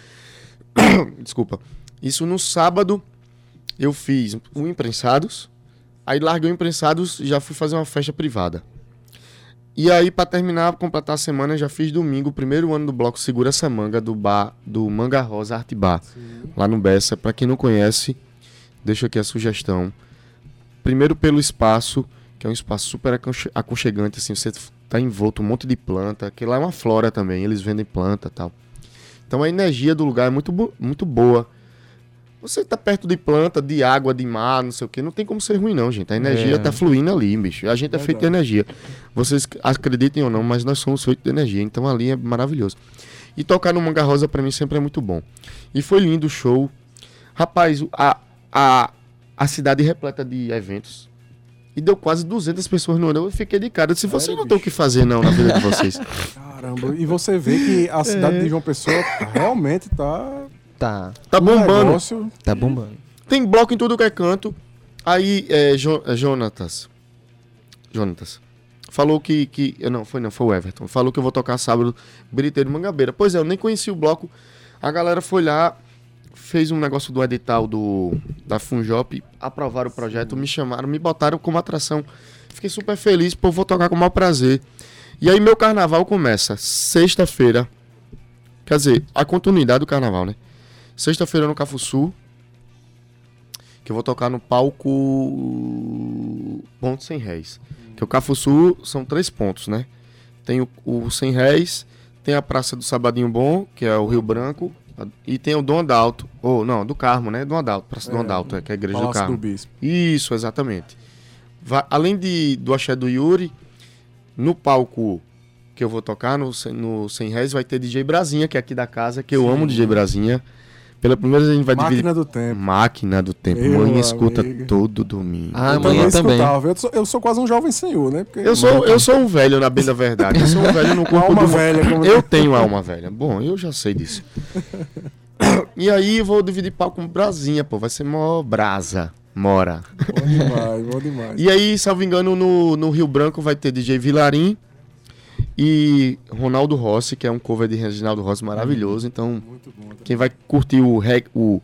Desculpa. Isso no sábado eu fiz o Imprensados. Aí larguei o Imprensados e já fui fazer uma festa privada. E aí, pra terminar, completar a semana, já fiz domingo, o primeiro ano do bloco Segura essa Manga, do bar do Manga Rosa Arte Bar, lá no Bessa. Pra quem não conhece, deixo aqui a sugestão. Primeiro pelo espaço, que é um espaço super aconche- aconchegante, assim, você tá envolto um monte de planta, que lá é uma flora também, eles vendem planta e tal. Então a energia do lugar é muito, bo- muito boa. Você tá perto de planta, de água, de mar, não sei o que, não tem como ser ruim não, gente. A energia É. tá fluindo ali, bicho. A gente é feito de energia. Vocês acreditem ou não, mas nós somos feitos de energia, então ali é maravilhoso. E tocar no Manga Rosa pra mim sempre é muito bom. E foi lindo o show. Rapaz, a, a, a cidade repleta de eventos. E deu quase 200 pessoas no ano. Eu fiquei de cara. Se vocês Sério, não tem o que fazer não na vida de vocês. Caramba, e você vê que a cidade de João Pessoa realmente tá. Tá, Tá um bombando. negócio. tá bombando. Tem bloco em tudo que é canto. Aí, é, Jo- é, Jonatas. Jonatas. Falou que, que. eu Não, foi não, foi o Everton. Falou que eu vou tocar sábado Briteiro Mangabeira. Pois é, eu nem conheci o bloco. A galera foi lá, fez um negócio do edital do, da Funjop, aprovaram o projeto, me chamaram, me botaram como atração. Fiquei super feliz, pô, vou tocar com o maior prazer. E aí meu carnaval começa sexta-feira. Quer dizer, a continuidade do carnaval, né? Sexta-feira no Cafuçu. Que eu vou tocar no palco Ponto Sem Réis. Que o Cafuçu são três pontos, né? Tem o, o Sem Réis, tem a Praça do Sabadinho Bom, que é o Rio Branco, e tem o Dom Adalto, ou não, do Carmo, né? Dom Adalto, Praça é, Dom Adalto, é, que é a igreja Palácio do Carmo. do Bispo. Isso, exatamente. Vai, além de, do axé do Yuri, no palco que eu vou tocar, no, no Sem Réis, vai ter DJ Brasinha, que é aqui da casa, que eu Sim. amo DJ Brasinha. Pela primeira vez a gente vai Máquina dividir. do Tempo. Máquina do Tempo. Meu Mãe escuta todo domingo. Ah, eu amanhã também. escutava. Eu sou, eu sou quase um jovem senhor, né? Porque Eu sou, eu sou um velho, na bem da verdade. Eu sou um velho no corpo alma do... velha. Como... Eu tenho alma velha. Bom, eu já sei disso. e aí eu vou dividir palco com Brasinha, pô. Vai ser mó brasa. Mora. Bom demais, bom demais. E aí, salvo engano, no, no Rio Branco vai ter DJ Vilarim e Ronaldo Rossi, que é um cover de Reginaldo Rossi maravilhoso. Então, bom. tá? quem vai curtir o reggae, o,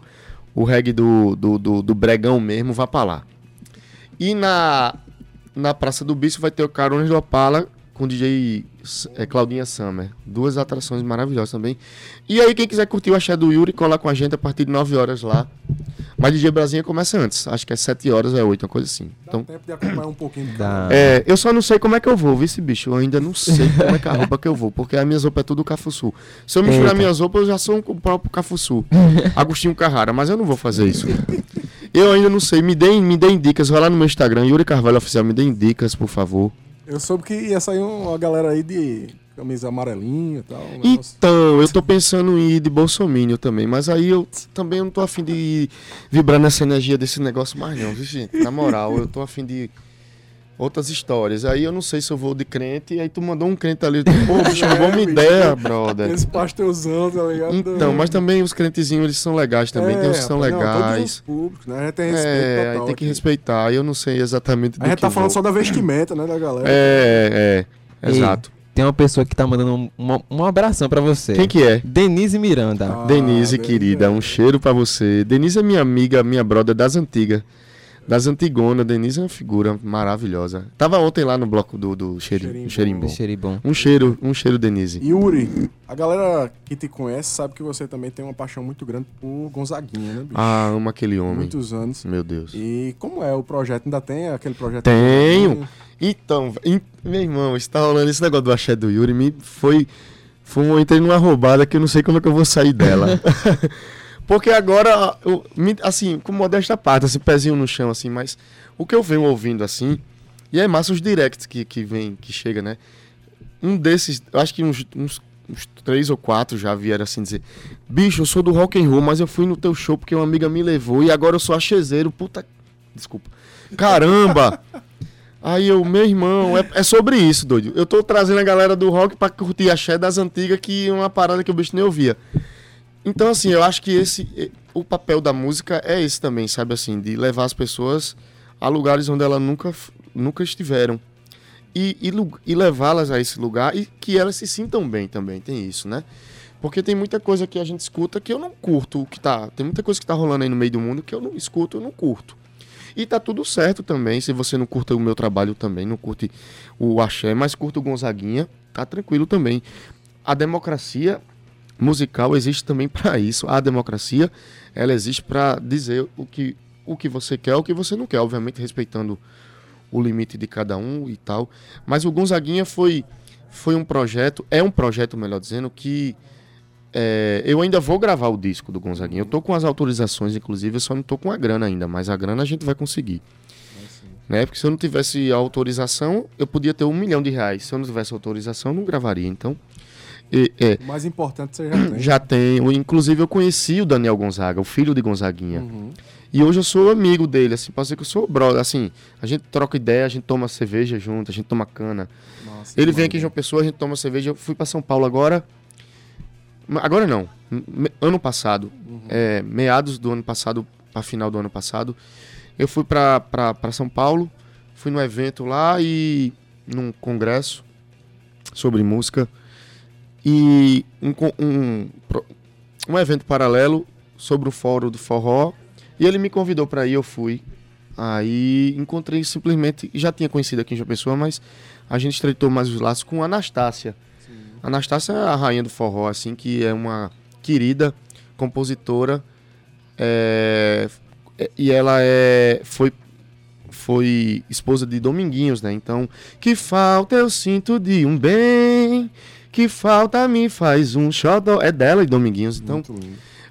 o reggae do, do, do, do Bregão mesmo, vá pra lá. E na, na Praça do Bispo vai ter o Carones do Opala com o DJ é, Claudinha Summer. Duas atrações maravilhosas também. E aí, quem quiser curtir o axé do Yuri, cola com a gente a partir de 9 horas lá. Mas DJ Brasinha começa antes. Acho que é 7 horas é 8, uma coisa assim. Dá Então, tempo de acompanhar um pouquinho do Dá. é, eu só não sei como é que eu vou, viu esse bicho? Eu ainda não sei como é que é a roupa que eu vou, porque as minhas roupas é tudo Cafuçu. Se eu misturar Eita. minhas roupas, eu já sou um o próprio Cafuçu. Agostinho Carrara, mas eu não vou fazer isso. Eu ainda não sei, me deem, me deem dicas, vai lá no meu Instagram, Yuri Carvalho Oficial, me deem dicas, por favor. Eu soube que ia sair uma galera aí de camisa amarelinha e tal. um. Então, eu tô pensando em ir de Bolsonaro também, mas aí eu também não tô afim de vibrar nessa energia desse negócio mais não, viu, gente? Na moral, eu tô afim de outras histórias. Aí eu não sei se eu vou de crente, e aí tu mandou um crente ali, pô, bicho, uma boa É, bicho. ideia, brother. Esse pastorzão, tá ligado? Então, mas também os crentezinhos, eles são legais também, tem uns que são rapaz, não, todos os legais. públicos, né? A gente tem respeito É, aí total tem que aqui. respeitar, eu não sei exatamente do A gente tá falando vou. só da vestimenta, né, da galera. É, é, Ei, exato. Tem uma pessoa que tá mandando um, uma- um abração pra você. Quem que é? Denise Miranda. Ah, Denise, Denise, querida, um cheiro pra você. Denise é minha amiga, minha brother das antigas. Das Antigonas, Denise é uma figura maravilhosa. Tava ontem lá no bloco do, do cheiro, Cheirinho cheirinho bom. bom. Xeribom. Um cheiro, um cheiro, Denise. Yuri, a galera que te conhece sabe que você também tem uma paixão muito grande por Gonzaguinha, né, bicho? Ah, amo aquele homem. Muitos anos. Meu Deus. E como é o projeto? Ainda tem aquele projeto? Tenho. Então, em- meu irmão, está rolando esse negócio do axé do Yuri, me foi, foi eu entrei numa roubada que eu não sei como é que eu vou sair dela. Porque agora, eu, assim, com modesta parte, assim, pezinho no chão, assim, mas o que eu venho ouvindo, assim, e é massa os directs que, que vem, que chega, né? Um desses, acho que uns, uns, uns três ou quatro já vieram assim dizer, bicho, eu sou do rock and roll, mas eu fui no teu show porque uma amiga me levou e agora eu sou achezeiro, puta, desculpa. Caramba! Aí eu, meu irmão, é, é sobre isso, doido. Eu tô trazendo a galera do rock pra curtir axé das antigas, que é uma parada que o bicho nem ouvia. Então, assim, eu acho que esse. O papel da música é esse também, sabe assim? De levar as pessoas a lugares onde elas nunca, nunca estiveram. E, e, e levá-las a esse lugar e que elas se sintam bem também, tem isso, né? Porque tem muita coisa que a gente escuta que eu não curto o que tá. Tem muita coisa que tá rolando aí no meio do mundo que eu não escuto, eu não curto. E tá tudo certo também, se você não curta o meu trabalho também, não curte o axé, mas curta o Gonzaguinha, tá tranquilo também. A democracia musical existe também para isso. A democracia, ela existe para dizer o que, o que você quer, o que você não quer, obviamente respeitando o limite de cada um e tal. Mas o Gonzaguinha foi foi um projeto, é um projeto, melhor dizendo, que é, eu ainda vou gravar o disco do Gonzaguinha. Eu tô com as autorizações, inclusive, eu só não tô com a grana ainda, mas a grana a gente vai conseguir. Né? Porque se eu não tivesse autorização, eu podia ter um milhão de reais. Se eu não tivesse autorização, eu não gravaria. Então, e- é, O mais importante você já tem. já tenho. Inclusive, eu conheci o Daniel Gonzaga, o filho de Gonzaguinha. Uhum. E hoje eu sou amigo dele, assim, pode ser que eu sou brother, assim, a gente troca ideia, a gente toma cerveja junto, a gente toma cana. Nossa, Ele vem aqui em. João Pessoa, a gente toma cerveja. Eu fui pra São Paulo agora. Agora não. Ano passado. é, meados do ano passado, pra final do ano passado. Eu fui pra, pra, pra São Paulo. Fui num evento lá e. num congresso sobre música. E um, um, um evento paralelo sobre o fórum do forró. E ele me convidou pra ir, eu fui. Aí encontrei simplesmente, já tinha conhecido aqui em João Pessoa, mas a gente estreitou mais os laços com a Anastácia. Sim. Anastácia é a rainha do forró, assim, que é uma querida compositora. É, e ela é, foi, foi esposa de Dominguinhos, né? Então, que falta eu sinto de um bem, que falta me faz um xodó. É dela e Dominguinhos, então...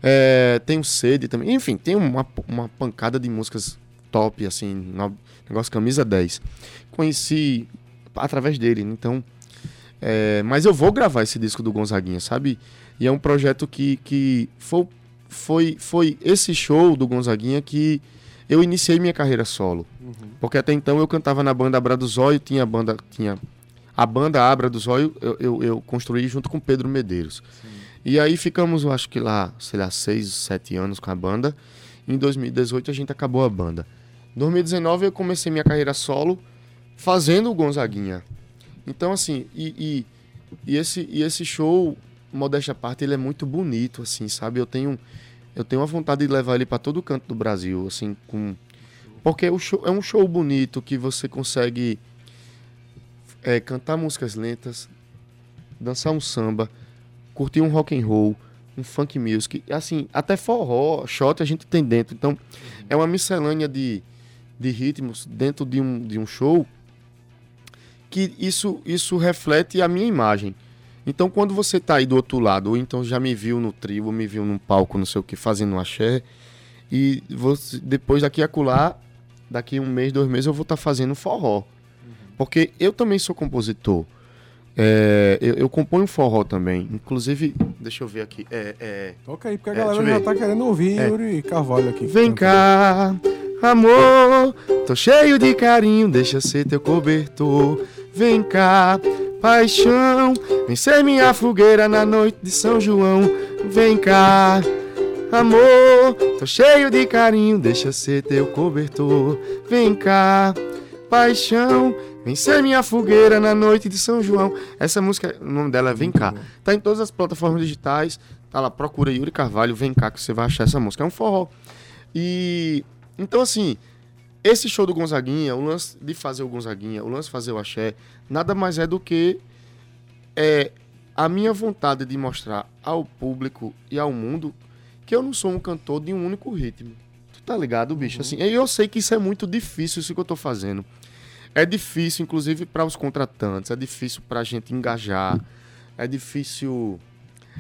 É, tem o Sede também. Enfim, tem uma, uma pancada de músicas top, assim, no, negócio camisa 10. Conheci através dele, então. É, mas eu vou gravar esse disco do Gonzaguinha, sabe? E é um projeto que, que foi, foi, foi esse show do Gonzaguinha que eu iniciei minha carreira solo. Uhum. Porque até então eu cantava na banda Abra do Zóio, tinha a banda, tinha a banda Abra do Zóio, eu, eu, eu construí junto com Pedro Medeiros. Sim. E aí ficamos, eu acho que lá, sei lá, seis, sete anos com a banda. Em 2018 a gente acabou a banda. Em 2019 eu comecei minha carreira solo fazendo o Gonzaguinha. Então, assim, e, e, e, esse, e esse show, modéstia à parte, ele é muito bonito, assim, sabe? Eu tenho, eu tenho a vontade de levar ele para todo canto do Brasil, assim, com... Porque o show, é um show bonito que você consegue é, cantar músicas lentas, dançar um samba, curtir um rock and roll, um funk music, assim, até forró, shot a gente tem dentro. Então, é uma miscelânea de, de ritmos dentro de um, de um show que isso, isso reflete a minha imagem. Então, quando você tá aí do outro lado, ou então já me viu no trio, me viu num palco, não sei o que, fazendo um axé, e você, depois daqui a colar, daqui um mês, dois meses, eu vou estar tá fazendo forró. Porque eu também sou compositor. É, eu, eu, componho forró também. Inclusive, deixa eu ver aqui. É, é, Toca aí, porque a é, galera já tá querendo ouvir é. Yuri Carvalho aqui. Vem cá, amor, tô cheio de carinho, deixa ser teu cobertor. Vem cá, paixão, vem ser minha fogueira na noite de São João. Vem cá, amor, tô cheio de carinho, deixa ser teu cobertor. Vem cá, paixão, Vem ser minha fogueira na noite de São João. Essa música, o nome dela é Vem Cá. Tá em todas as plataformas digitais. Tá lá, procura Yuri Carvalho, Vem Cá, que você vai achar essa música. É um forró. E. Então, assim, esse show do Gonzaguinha, o lance de fazer o Gonzaguinha, o lance de fazer o axé, nada mais é do que é, a minha vontade de mostrar ao público e ao mundo que eu não sou um cantor de um único ritmo. Tu tá ligado, bicho? Uhum. Assim, eu sei que isso é muito difícil, isso que eu tô fazendo. É difícil, inclusive, para os contratantes, é difícil para a gente engajar, é difícil.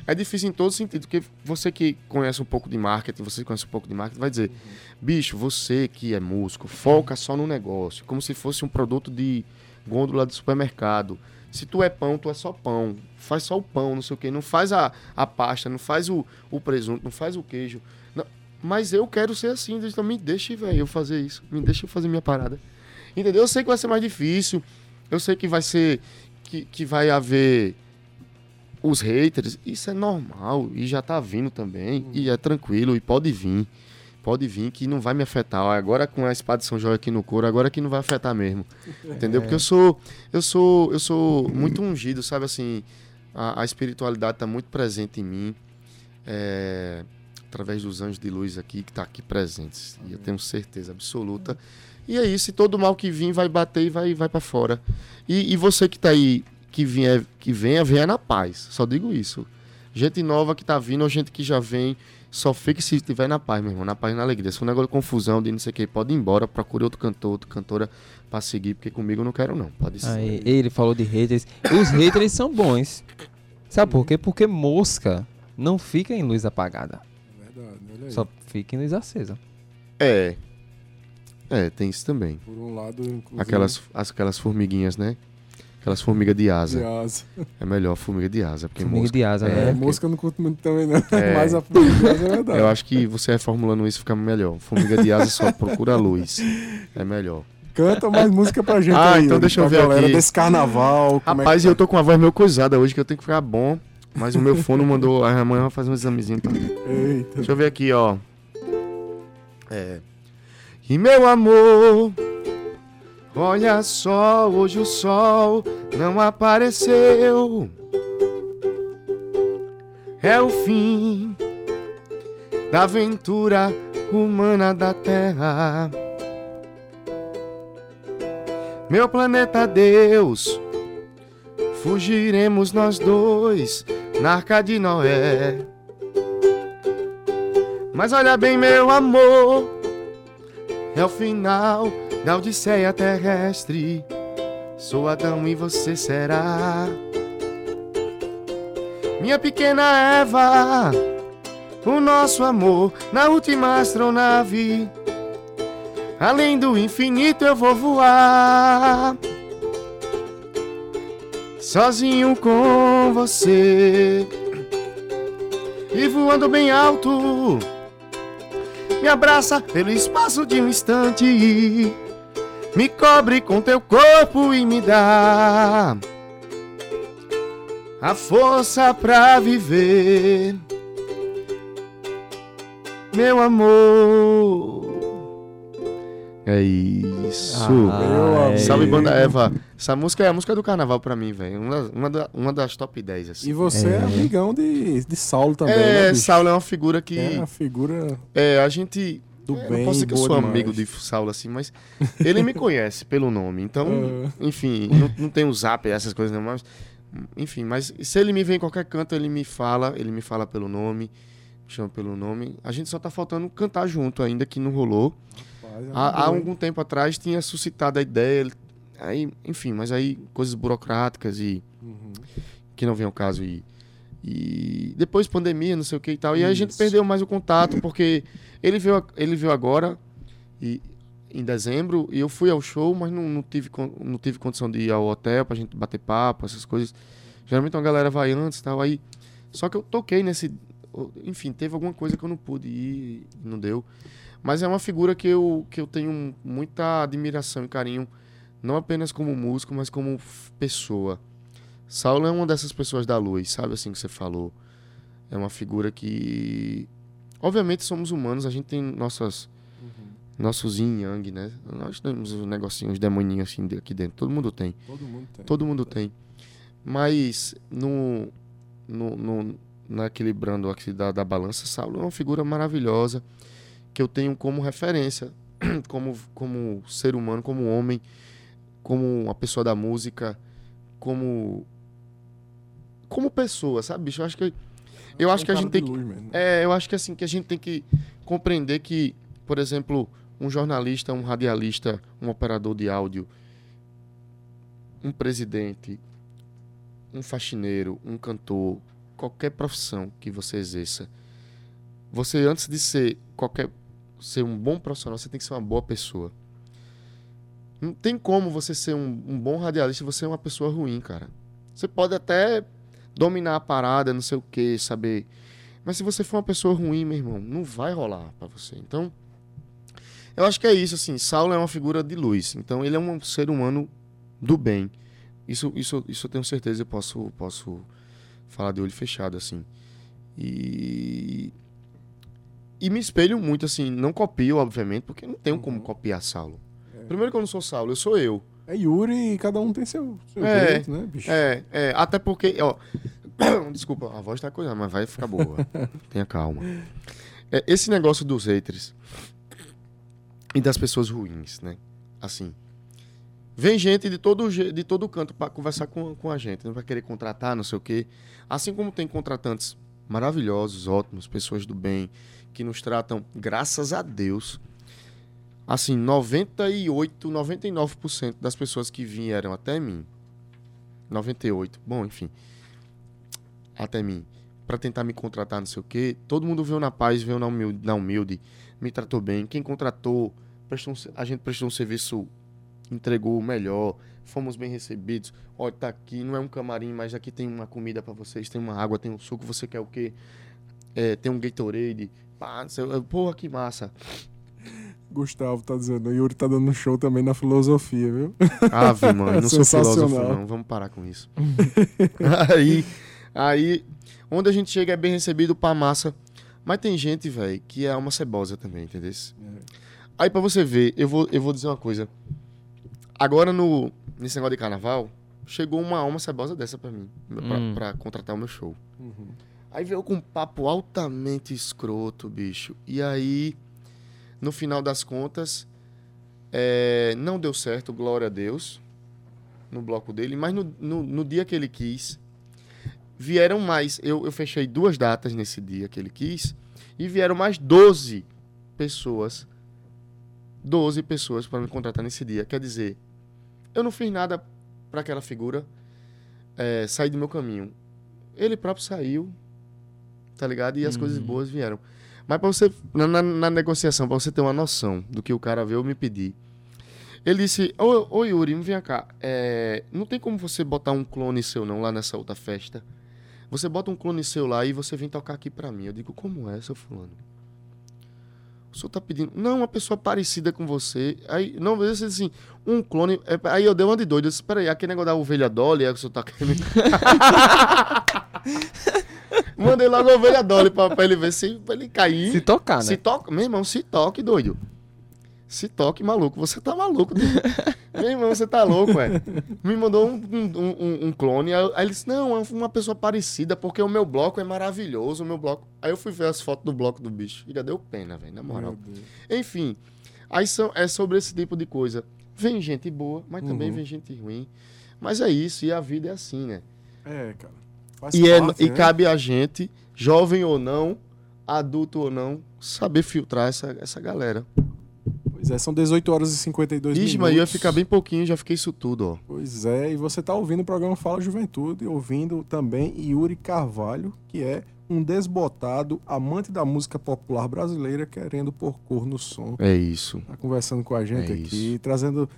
É difícil em todo sentido, porque você que conhece um pouco de marketing, você que conhece um pouco de marketing, vai dizer: uhum. bicho, você que é músico, foca só no negócio, como se fosse um produto de gôndola de supermercado. Se tu é pão, tu é só pão. Faz só o pão, não sei o quê. Não faz a, a pasta, não faz o, o presunto, não faz o queijo. Não. Mas eu quero ser assim, então me deixe, velho, eu fazer isso. Me deixa eu fazer minha parada. Entendeu? Eu sei que vai ser mais difícil. Eu sei que vai ser. Que, que vai haver os haters. Isso é normal. E já tá vindo também. E é tranquilo. E pode vir. Pode vir que não vai me afetar. Agora com a espada de São João aqui no couro, agora que não vai afetar mesmo. Entendeu? Porque eu sou. Eu sou. Eu sou muito ungido, sabe assim. A, a espiritualidade está muito presente em mim. É, através dos anjos de luz aqui, que está aqui presentes. E eu tenho certeza absoluta e é isso, e todo mal que vir vai bater e vai, vai para fora. E, e, você que tá aí, que, vier, que venha, venha na paz. Só digo isso. Gente nova que tá vindo, ou gente que já vem, só fique se estiver na paz, meu irmão. Na paz e na alegria. Se for um negócio de confusão, de não sei o que, pode ir embora, procure outro cantor, outra cantora pra seguir, porque comigo eu não quero, não. Pode ser. Aí, ele falou de haters. Os haters são bons. Sabe por quê? Porque mosca não fica em luz apagada. É verdade, Só fica em luz acesa. É, é, tem isso também. Por um lado, inclusive... Aquelas, aquelas formiguinhas, né? Aquelas formigas de asa. De asa. É melhor formiga de asa. Porque formiga mosca, de asa, é, né? É, mosca eu não curto muito também, não. É, Mas a formiga de asa é verdade. Eu acho que você reformulando isso fica melhor. Formiga de asa só procura luz. É melhor. Canta mais música pra gente ah, aí. então deixa eu ver galera aqui. desse carnaval. É Rapaz, é eu tô com a voz meio coisada hoje, que eu tenho que ficar bom. Mas o meu fono mandou... Amanhã fazer um examezinho. Tá? Eita. Deixa eu ver aqui, ó. É... E meu amor, olha só, hoje o sol não apareceu. É o fim da aventura humana da terra. meu planeta Deus. Fugiremos nós dois na arca de Noé. Mas olha bem, meu amor, é o final da Odisseia terrestre. Sou Adão e você será. Minha pequena Eva, o nosso amor na última astronave. Além do infinito eu vou voar. Sozinho com você. E voando bem alto. Me abraça pelo espaço de um instante. Me cobre com teu corpo e me dá a força pra viver. Meu amor. É isso. Ah. Salve Banda Eva. Essa música é a música do carnaval pra mim, velho. Uma, uma, da- uma das top 10, assim. E você é, É. amigão de, de Saulo também, é, né? Saulo é uma figura que. É uma figura É, a gente. do é, bem. não posso dizer que eu sou demais. amigo de Saulo assim, mas ele me conhece pelo nome. Então, É. enfim, não, não tem o zap, essas coisas não, mas. Enfim, mas se ele me vê em qualquer canto, ele me fala, ele me fala pelo nome, me chama pelo nome. A gente só tá faltando cantar junto ainda, que não rolou. Rapaz, é Há, há algum tempo atrás tinha suscitado a ideia, ele- aí, enfim, mas aí coisas burocráticas e Uhum. que não vem ao caso e, e depois pandemia, não sei o que e tal. E aí a gente Isso. perdeu mais o contato porque ele veio, ele veio agora e em dezembro e eu fui ao show, mas não, não tive não tive condição de ir ao hotel pra gente bater papo, essas coisas. Geralmente uma galera vai antes, e tal, aí só que eu toquei nesse enfim, teve alguma coisa que eu não pude ir, não deu. Mas é uma figura que eu, que eu tenho muita admiração e carinho, não apenas como músico, mas como pessoa. Saulo é uma dessas pessoas da luz, sabe assim que você falou? É uma figura que. Obviamente somos humanos, a gente tem nossas. Nossos yin yang, né? Nós temos uns negocinhos, uns demoninhos assim aqui dentro. Todo mundo tem. Todo mundo tem. Todo mundo tem. Mas no, no, no- na equilibrando aqui da, da balança, Saulo é uma figura maravilhosa que eu tenho como referência, como, como ser humano, como homem, como uma pessoa da música, como como pessoa, sabe, bicho? Eu acho que eu acho um que a gente tem que é, eu acho que assim, que a gente tem que compreender que, por exemplo, um jornalista, um radialista, um operador de áudio, um presidente, um faxineiro, um cantor, qualquer profissão que você exerça, você antes de ser qualquer ser um bom profissional, você tem que ser uma boa pessoa. Não tem como você ser um, um bom radialista e você é uma pessoa ruim, cara. Você pode até dominar a parada, não sei o que, saber mas se você for uma pessoa ruim, meu irmão, não vai rolar pra você. Então, eu acho que é isso, assim. Saulo é uma figura de luz. Então, ele é um ser humano do bem. Isso, isso, isso eu tenho certeza, eu posso, posso falar de olho fechado, assim. E. E me espelho muito, assim. Não copio, obviamente, porque não tenho como copiar Saulo. Primeiro que eu não sou Saulo, eu sou eu. É Yuri e cada um tem seu, seu É, jeito, né, bicho? É, é, até porque, ó. Desculpa, a voz tá coisando, mas vai ficar boa. Tenha calma. É, esse negócio dos haters e das pessoas ruins, né? Assim. Vem gente de todo, de todo canto pra conversar com, com a gente, não vai querer contratar, não sei o quê. Assim como tem contratantes maravilhosos, ótimos, pessoas do bem, que nos tratam, graças a Deus. Assim, 98, 99% das pessoas que vieram até mim 98, bom, enfim, até mim, pra tentar me contratar, não sei o quê. Todo mundo veio na paz, veio na humilde, na humilde me tratou bem. Quem contratou, prestou a gente prestou um serviço, entregou o melhor, fomos bem recebidos. Olha, tá aqui, não é um camarim, mas aqui tem uma comida pra vocês, tem uma água, tem um suco, você quer o quê? É, tem um Gatorade. Pá, sei, porra, que massa. Gustavo tá dizendo, o Yuri tá dando show também na filosofia, viu? Ave, mãe, não sou filósofo, não. Vamos parar com isso. aí, aí, onde a gente chega é bem recebido pra massa. Mas tem gente, velho, que é alma cebosa também, entendeu? Aí pra você ver, eu vou, eu vou dizer uma coisa. Agora no nesse negócio de carnaval, chegou uma alma cebosa dessa pra mim, pra, Hum. pra contratar o meu show. Uhum. Aí veio com um papo altamente escroto, bicho. E aí, no final das contas, é, não deu certo, glória a Deus. no bloco dele, mas no, no, no dia que ele quis, vieram mais. Eu, eu fechei duas datas nesse dia que ele quis, e vieram mais 12 pessoas. 12 pessoas para me contratar nesse dia. Quer dizer, eu não fiz nada para aquela figura é, sair do meu caminho. Ele próprio saiu, tá ligado? E as coisas Uhum. boas vieram. Mas para você, na, na- na negociação, para você ter uma noção do que o cara veio me pedir. Ele disse: Ô, Yuri, vem cá. é, não tem como você botar um clone seu não lá nessa outra festa. Você bota um clone seu lá e você vem tocar aqui pra mim. Eu digo: Como é, seu fulano? O senhor tá pedindo. Não, uma pessoa parecida com você. Aí, não, você disse assim, um clone. é, Aí eu dei uma de doido. Eu disse: Peraí, aquele negócio da ovelha Dolly é que o senhor tá querendo. Mandei logo a ovelha Dolly pra, pra ele ver se pra ele cair. Se tocar, né? Se toca, meu irmão, se toque, doido. Se toque, maluco. Você tá maluco. doido. meu irmão, você tá louco, ué. Me mandou um, um, um- um clone. Aí aí ele disse: Não, é uma pessoa parecida, porque o meu bloco é maravilhoso. O meu bloco. Aí eu fui ver as fotos do bloco do bicho. E já deu pena, velho, na moral. Enfim, aí são, é sobre esse tipo de coisa. Vem gente boa, mas também Uhum. vem gente ruim. Mas é isso, e a vida é assim, né? É, cara. Faz E, é, parte, e né? cabe a gente, jovem ou não, adulto ou não, saber filtrar essa, essa galera. Pois é, são 18 horas e 52 Ixi, minutos. mas ia ficar bem pouquinho, já fiquei isso tudo, ó. Pois é, e você tá ouvindo o programa Fala Juventude, ouvindo também Yuri Carvalho, que é um desbotado amante da música popular brasileira, querendo pôr cor no som. É isso. Tá conversando com a gente É aqui, trazendo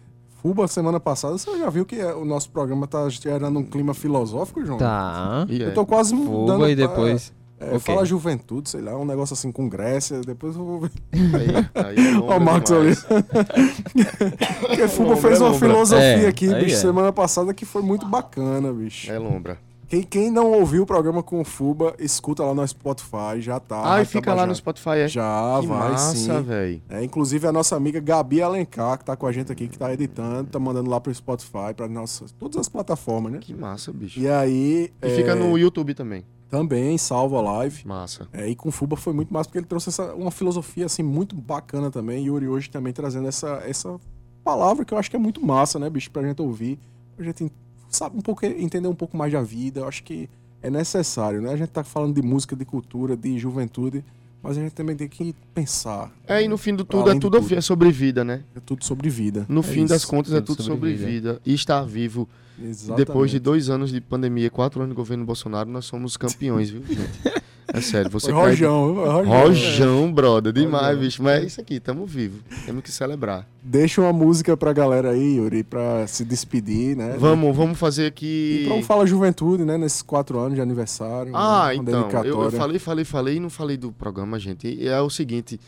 Fuba semana passada. Você já viu que é- o nosso programa tá gerando um clima filosófico, João? Tá. É. Eu tô quase mudando. Fuba e pra- depois. É, Ok. Fala Juventude, sei lá, um negócio assim com Grécia. Depois eu vou ver. Aí, aí é Ó, o Marcos ali. Porque Fuba Lombra, fez é uma filosofia É, aqui, bicho, é. semana passada que foi muito bacana, bicho. É lombra. Quem, quem não ouviu o programa com o Fuba, escuta lá no Spotify, já tá. Ah, e fica lá no Spotify, é? Já, que vai massa, sim. velho. É, inclusive a nossa amiga Gabi Alencar, que tá com a gente aqui, que tá editando, tá mandando lá pro Spotify, pra nossas, todas as plataformas, né? Que massa, bicho. E aí. E é, fica no YouTube também. Também, salva a live. Massa. É, e com o Fuba foi muito massa, porque ele trouxe essa, uma filosofia assim muito bacana também. E Yuri hoje também trazendo essa, essa palavra que eu acho que é muito massa, né, bicho, pra gente ouvir. Pra gente sabe, um pouco, entender um pouco mais da vida. Eu acho que é necessário, né? A gente tá falando de música, de cultura, de juventude, mas a gente também tem que pensar. É, e no fim do tudo, é além de tudo tudo. é sobre vida, né? É tudo sobre vida. No É fim das isso. contas, é tudo tudo sobre sobre vida. vida. E estar vivo Exatamente. Depois de dois anos de pandemia, quatro anos de governo Bolsonaro, nós somos campeões, viu, gente? É sério, você cai- Rojão? Rojão. Rojão, brother, demais, Rojão. bicho. Mas é isso aqui, tamo vivo. Temos que celebrar. Deixa uma música pra galera aí, Yuri, pra se despedir, né? Vamos, vamos fazer aqui. um Fala Juventude, né? Nesses quatro anos de aniversário. Ah, uma então. Eu, eu falei, falei, falei e não falei do programa, gente. E é o seguinte.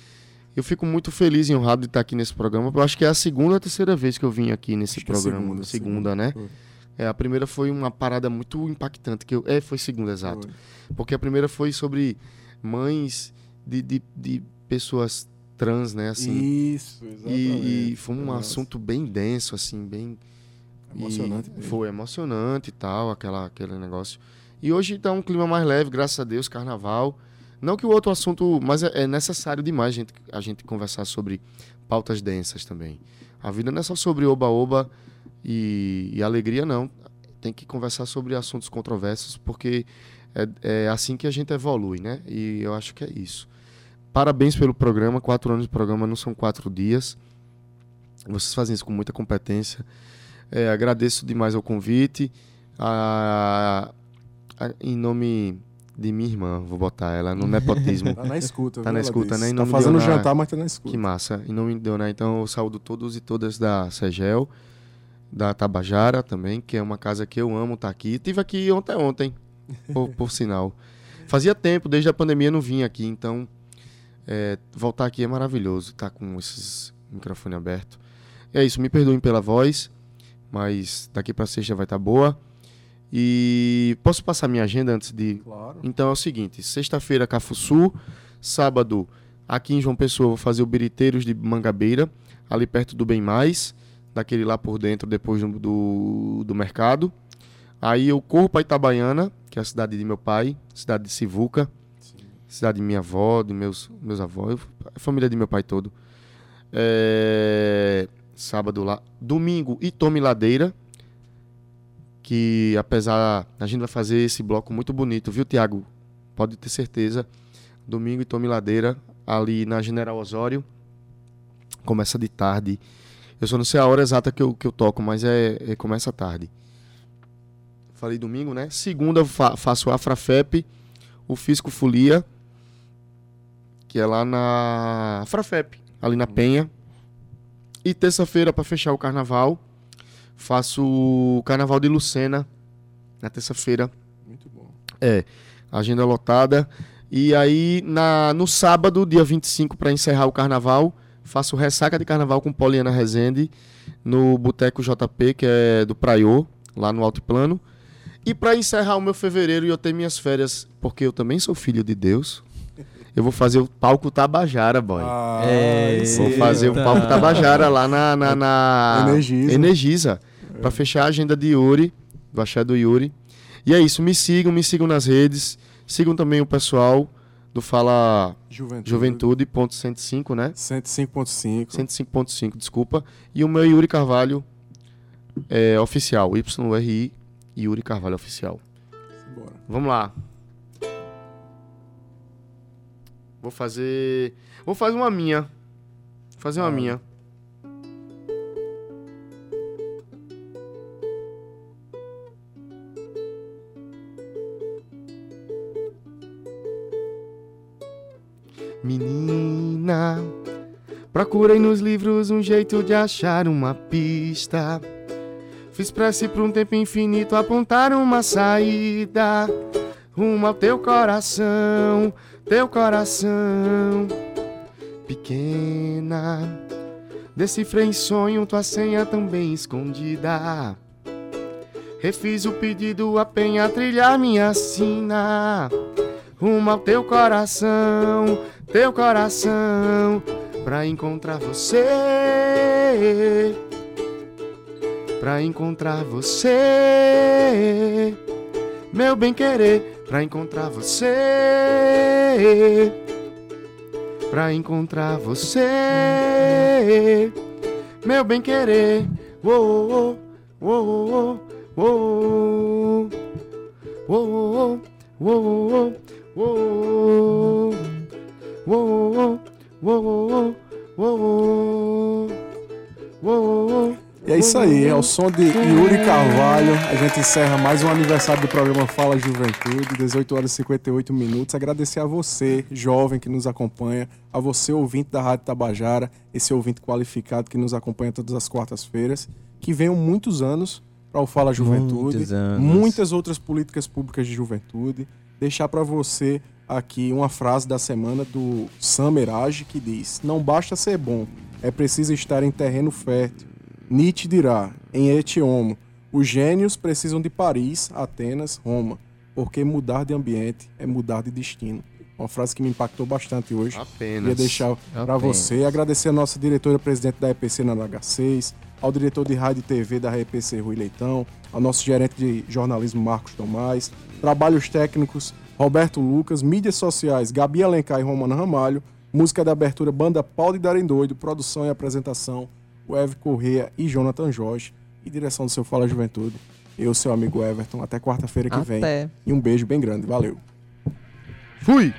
Eu fico muito feliz e honrado de estar aqui nesse programa. Eu acho que é a segunda ou terceira vez que eu vim aqui nesse Acho é programa. segunda, segunda, segunda. né? Foi. É, a primeira foi uma parada muito impactante. que eu É, foi segunda, exato. Foi. Porque a primeira foi sobre mães de, de, de pessoas trans, né? Assim, Isso, exatamente. e, e foi um Nossa, assunto bem denso, assim, bem. Emocionante. e foi emocionante e tal, aquela, aquele negócio. E hoje tá um clima mais leve, graças a Deus, carnaval. Não que o outro assunto. Mas é, é necessário demais gente, a gente conversar sobre pautas densas também. A vida não é só sobre oba-oba e, e alegria, não. Tem que conversar sobre assuntos controversos, porque é, é assim que a gente evolui, né? E eu acho que é isso. Parabéns pelo programa. Quatro anos de programa não são quatro dias. Vocês fazem isso com muita competência. É, agradeço demais ao convite. A- a- em nome de minha irmã, vou botar ela no nepotismo. Tá na escuta, Tá viu, na escuta, disse. né? Em Tá nome de fazendo jantar, mas tá na escuta. Que massa. Em nome de né? Então eu saúdo todos e todas da Segel, da Tabajara também, que é uma casa que eu amo estar aqui. Tive aqui ontem, ontem, por, por sinal. Fazia tempo, desde a pandemia não vim aqui, então é, voltar aqui é maravilhoso, estar com esses microfone aberto. É isso, me perdoem pela voz, mas daqui pra sexta vai estar boa. E posso passar minha agenda antes de Claro. então é o seguinte: sexta-feira, Cafuçu. Sábado, aqui em João Pessoa, vou fazer o Biriteiros de Mangabeira, ali perto do Bem Mais, daquele lá por dentro, depois do, do, do mercado. Aí eu corro para Itabaiana, que é a cidade de meu pai, cidade de Sivuca, cidade de minha avó, de meus, meus avós, a família de meu pai todo. É, sábado lá. Domingo, Itome Ladeira, que apesar a gente vai fazer esse bloco muito bonito, viu, Tiago? Pode ter certeza. Domingo e Tome Ladeira, ali na General Osório. Começa de tarde. Eu só não sei a hora exata que eu, que eu toco, mas é, é começa tarde. Falei domingo, né? Segunda eu fa faço Afrafep, o Fisco Folia, que é lá na Afrafep, ali na Penha. E terça-feira, para fechar o carnaval, faço o Carnaval de Lucena, na terça-feira. Muito bom. É, agenda lotada. E aí, na, no sábado, dia 25, para encerrar o carnaval, faço ressaca de carnaval com Poliana Rezende, no Boteco JP, que é do Praiô, lá no Alto Plano. E para encerrar o meu fevereiro e eu ter minhas férias, porque eu também sou filho de Deus, eu vou fazer o palco Tabajara, boy. Ah, É, Vou fazer o palco Tabajara lá na, na, na Energisa. Energisa. Pra fechar a agenda de Yuri, do Axé do Yuri. E é isso, me sigam, me sigam nas redes. Sigam também o pessoal do Fala Juventude. Juventude, ponto 105, né? 105.5. 105.5, desculpa. E o meu Yuri Carvalho é oficial, YRI Yuri Carvalho oficial. Bora. Vamos lá. Vou fazer. Vou fazer uma minha. Vou fazer uma Ah. minha. Menina, procurei nos livros um jeito de achar uma pista. Fiz prece por um tempo infinito apontar uma saída rumo ao teu coração, teu coração. Pequena, decifrei em sonho tua senha tão bem escondida. Refiz o pedido a penha trilhar minha sina rumo ao teu coração, teu coração, pra encontrar você, pra encontrar você, meu bem querer, pra encontrar você, pra encontrar você, meu bem querer, uou, uou, uou, uou, uou, uou, Uou, uou, uou, uou, uou, E é isso aí, ao som de Yuri Carvalho, a gente encerra mais um aniversário do programa Fala Juventude, 18 horas e 58 minutos. Agradecer a você, jovem que nos acompanha, a você, ouvinte da Rádio Tabajara, esse ouvinte qualificado que nos acompanha todas as quartas-feiras, que venham muitos anos para o Fala Juventude, muitas outras políticas públicas de juventude. Deixar para você aqui uma frase da semana do Sam Merage que diz: Não basta ser bom, é preciso estar em terreno fértil. Nietzsche dirá, em Et Homo, os gênios precisam de Paris, Atenas, Roma, porque mudar de ambiente é mudar de destino. Uma frase que me impactou bastante hoje. Apenas. Queria deixar para você, agradecer a nossa diretora-presidente da EPC na H6, ao diretor de rádio e TV da EPC Rui Leitão, ao nosso gerente de jornalismo Marcos Tomás, trabalhos técnicos Roberto Lucas, mídias sociais Gabi Alencar e Romana Ramalho, música da abertura Banda Paulo e Darem Doido, produção e apresentação o Ev Corrêa e Jonathan Jorge, e direção do seu Fala Juventude. Eu, seu amigo Everton, até quarta-feira que vem. Até. E um beijo bem grande, valeu. Fui!